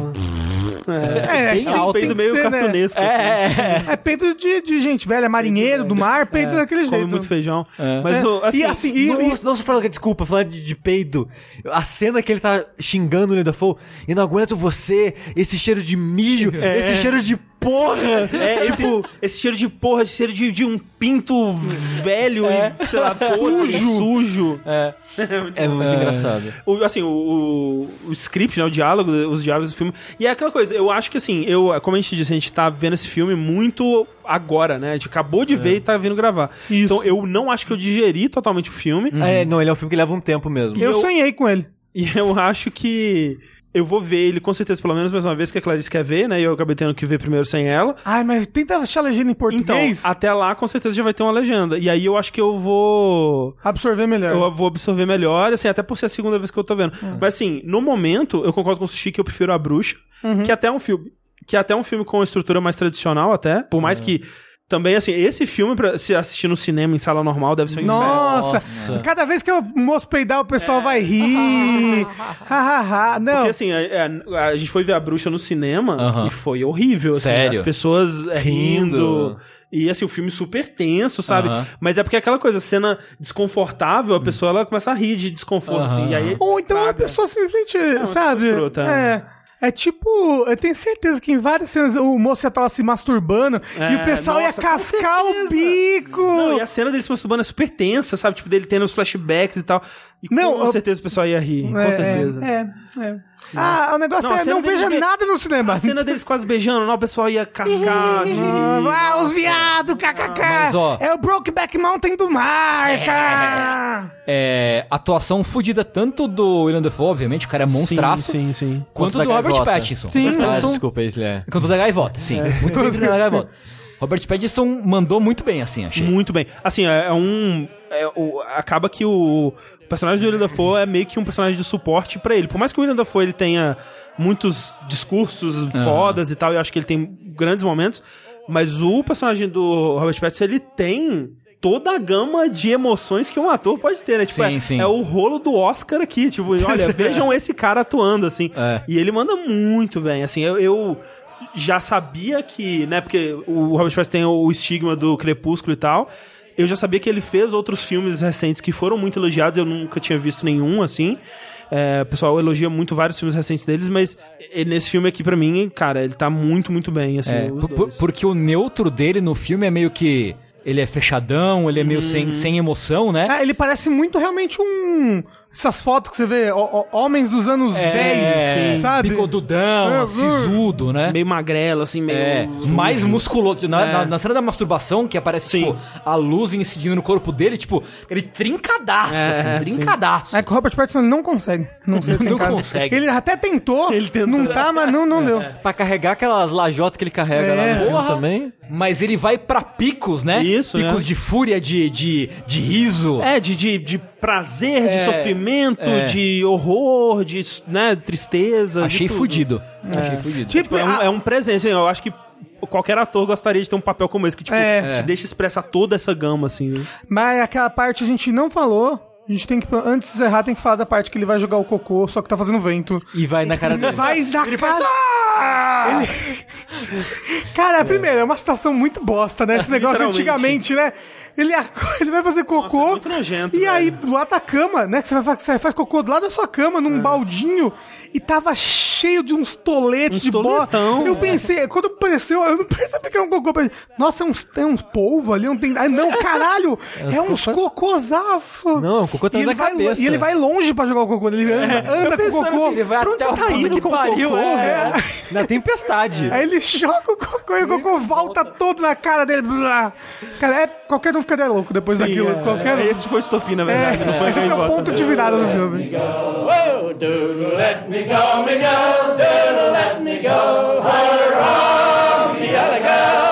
é, bem tem alto. Peido meio ser, né? cartunesco. assim. é, É peito de, de gente velha, marinheiro, do mar, peito daquele Come jeito. muito feijão. Mas, É. o- assim, e assim, e, e- Nossa, nossa, fala, desculpa, falar de, de peido. A cena que ele tá xingando o Dafoe, e não aguento você, esse cheiro de mijo, esse cheiro de porra. É, esse, esse cheiro de porra, esse cheiro de, de um pinto velho e, sei lá, sujo. sujo. É muito engraçado. O, assim, o, o, script, né, o diálogo, os diálogos do filme. E é aquela coisa, eu acho que assim, eu, como a gente disse, a gente tá vendo esse filme muito agora, né? A gente acabou de ver e tá vindo gravar. Isso. Então eu não acho que eu digeri totalmente o filme. É, não, ele é um filme que leva um tempo mesmo. eu eu- sonhei com ele. E eu acho que eu vou ver ele com certeza, pelo menos mais uma vez, que a Clarice quer ver, né? E eu acabei tendo que ver primeiro sem ela. Ai, mas tenta achar a legenda em Então, português, até lá, com certeza já vai ter uma legenda. E aí eu acho que eu vou. absorver melhor. Eu vou absorver melhor, assim, até por ser a segunda vez que eu tô vendo. Mas assim, no momento, eu concordo com o Sushi que eu prefiro a bruxa, que até é um filme. Que é até um filme com uma estrutura mais tradicional, até. Por mais que. Também, assim, esse filme, pra se assistir no cinema em sala normal, deve ser um. Nossa, Nossa. cada vez que eu moço peidar, o pessoal vai rir. Hahaha. Não. Porque assim, a, a- a gente foi ver a bruxa no cinema Aham. e foi horrível. assim, Sério? as pessoas é, rindo. Rindo. E assim, o filme super tenso, sabe? Mas é porque aquela coisa, cena desconfortável, a pessoa ela começa a rir de desconforto, assim. E aí Ou então a pessoa simplesmente, sabe? pessoa escrota, é. É tipo, eu tenho certeza que em várias cenas o moço ia estar lá se masturbando e É, o pessoal nossa, ia com cascar o bico. Não, e a cena dele se masturbando é super tensa, sabe? Tipo, dele tendo os flashbacks e tal. E Não, com eu- certeza o pessoal ia rir, com É, certeza. É, é. Ah, o negócio Não, é não veja be- nada no cinema. A cena deles quase beijando, não, o pessoal ia cascar de. Ah, os viados, kkk. Mas, ó- É o Brokeback Mountain do mar, cara. é, atuação fodida tanto do William Dafoe, obviamente, o cara é monstraço, Sim, sim, sim. quanto da do Robert gaivota. Pattinson. Sim. Ah, Pattinson- desculpa, ele é. Quanto da gaivota, sim. Muito bem da gaivota. Robert Pattinson mandou muito bem, assim, achei. Muito bem. Assim, é, é um. é, o- acaba que o personagem do William Dafoe é meio que um personagem de suporte pra ele. Por mais que o William Dafoe ele tenha muitos discursos fodas e tal, eu acho que ele tem grandes momentos, mas o personagem do Robert Pattinson ele tem toda a gama de emoções que um ator pode ter, né? Tipo, Sim, é, sim. é o rolo do Oscar aqui, tipo, olha, vejam esse cara atuando, assim. É. E ele manda muito bem, assim, eu- eu já sabia que, né, porque o Robert Pattinson tem o estigma do Crepúsculo e tal. Eu já sabia que ele fez outros filmes recentes que foram muito elogiados, eu nunca tinha visto nenhum, assim. É, o pessoal elogia muito vários filmes recentes deles, mas nesse filme aqui, pra mim, cara, ele tá muito, muito bem, assim, É, os por- porque o neutro dele no filme é meio que. Ele é fechadão, ele é meio Uhum. sem, sem emoção, né? É, ele parece muito realmente um. Essas fotos que você vê, ó- ó- homens dos anos 10, sabe? Bicodudão, É, sisudo, né? Meio magrelo, assim, meio... É, mais musculoso. Na, na, na cena da masturbação, que aparece, Sim. tipo, a luz incidindo no corpo dele, tipo, ele trincadaço, É, assim, sim. trincadaço. É que o Robert Pattinson ele não consegue. Não, Não consegue. Ele até tentou, Ele tentou. não tá, mas não, não deu. Pra carregar aquelas lajotas que ele carrega É. lá no filme Porra. também. mas ele vai pra picos, né? Isso, Picos né? de fúria, de, de, de riso. É, de, de, de prazer, de É, sofrimento, é. de horror, de né, tristeza. Achei fudido. Achei fudido. Tipo, É um, a- é um presente, assim, eu acho que qualquer ator gostaria de ter um papel como esse, que tipo, É. te deixa expressar toda essa gama, assim. né? Mas aquela parte a gente não falou. A gente tem que, antes de encerrar, tem que falar da parte que ele vai jogar o cocô, só que tá fazendo vento. E vai na cara dele. Vai na cara. Ele- Cara, primeiro, é uma situação muito bosta, né? Esse negócio antigamente, né? Ele, ele vai fazer cocô. Nossa, é muito nojento, e velho. aí, do lado da cama, né? Que você, vai, você faz cocô do lado da sua cama, num baldinho. E tava cheio de uns toletes Uns de toletão. Eu pensei, quando apareceu, eu não percebi que era um cocô. Nossa, é uns, tem uns polvo ali, não tem. Ah, não, caralho! é uns cocôzaço. Não, o cocô tá e na vai, cabeça. E ele vai longe pra jogar o cocô. Ele anda, anda com o cocô. ele vai Pra onde até você tá indo com pariu, cocô, é. Na tempestade. Aí ele joga o cocô e o cocô volta todo na cara dele. Cara, é, qualquer um ficaria louco depois Sim, daquilo. É, qualquer... Esse foi o estopim, na verdade. É, não foi é, esse é o ponto de virada do filme. Let me go, let me go, me.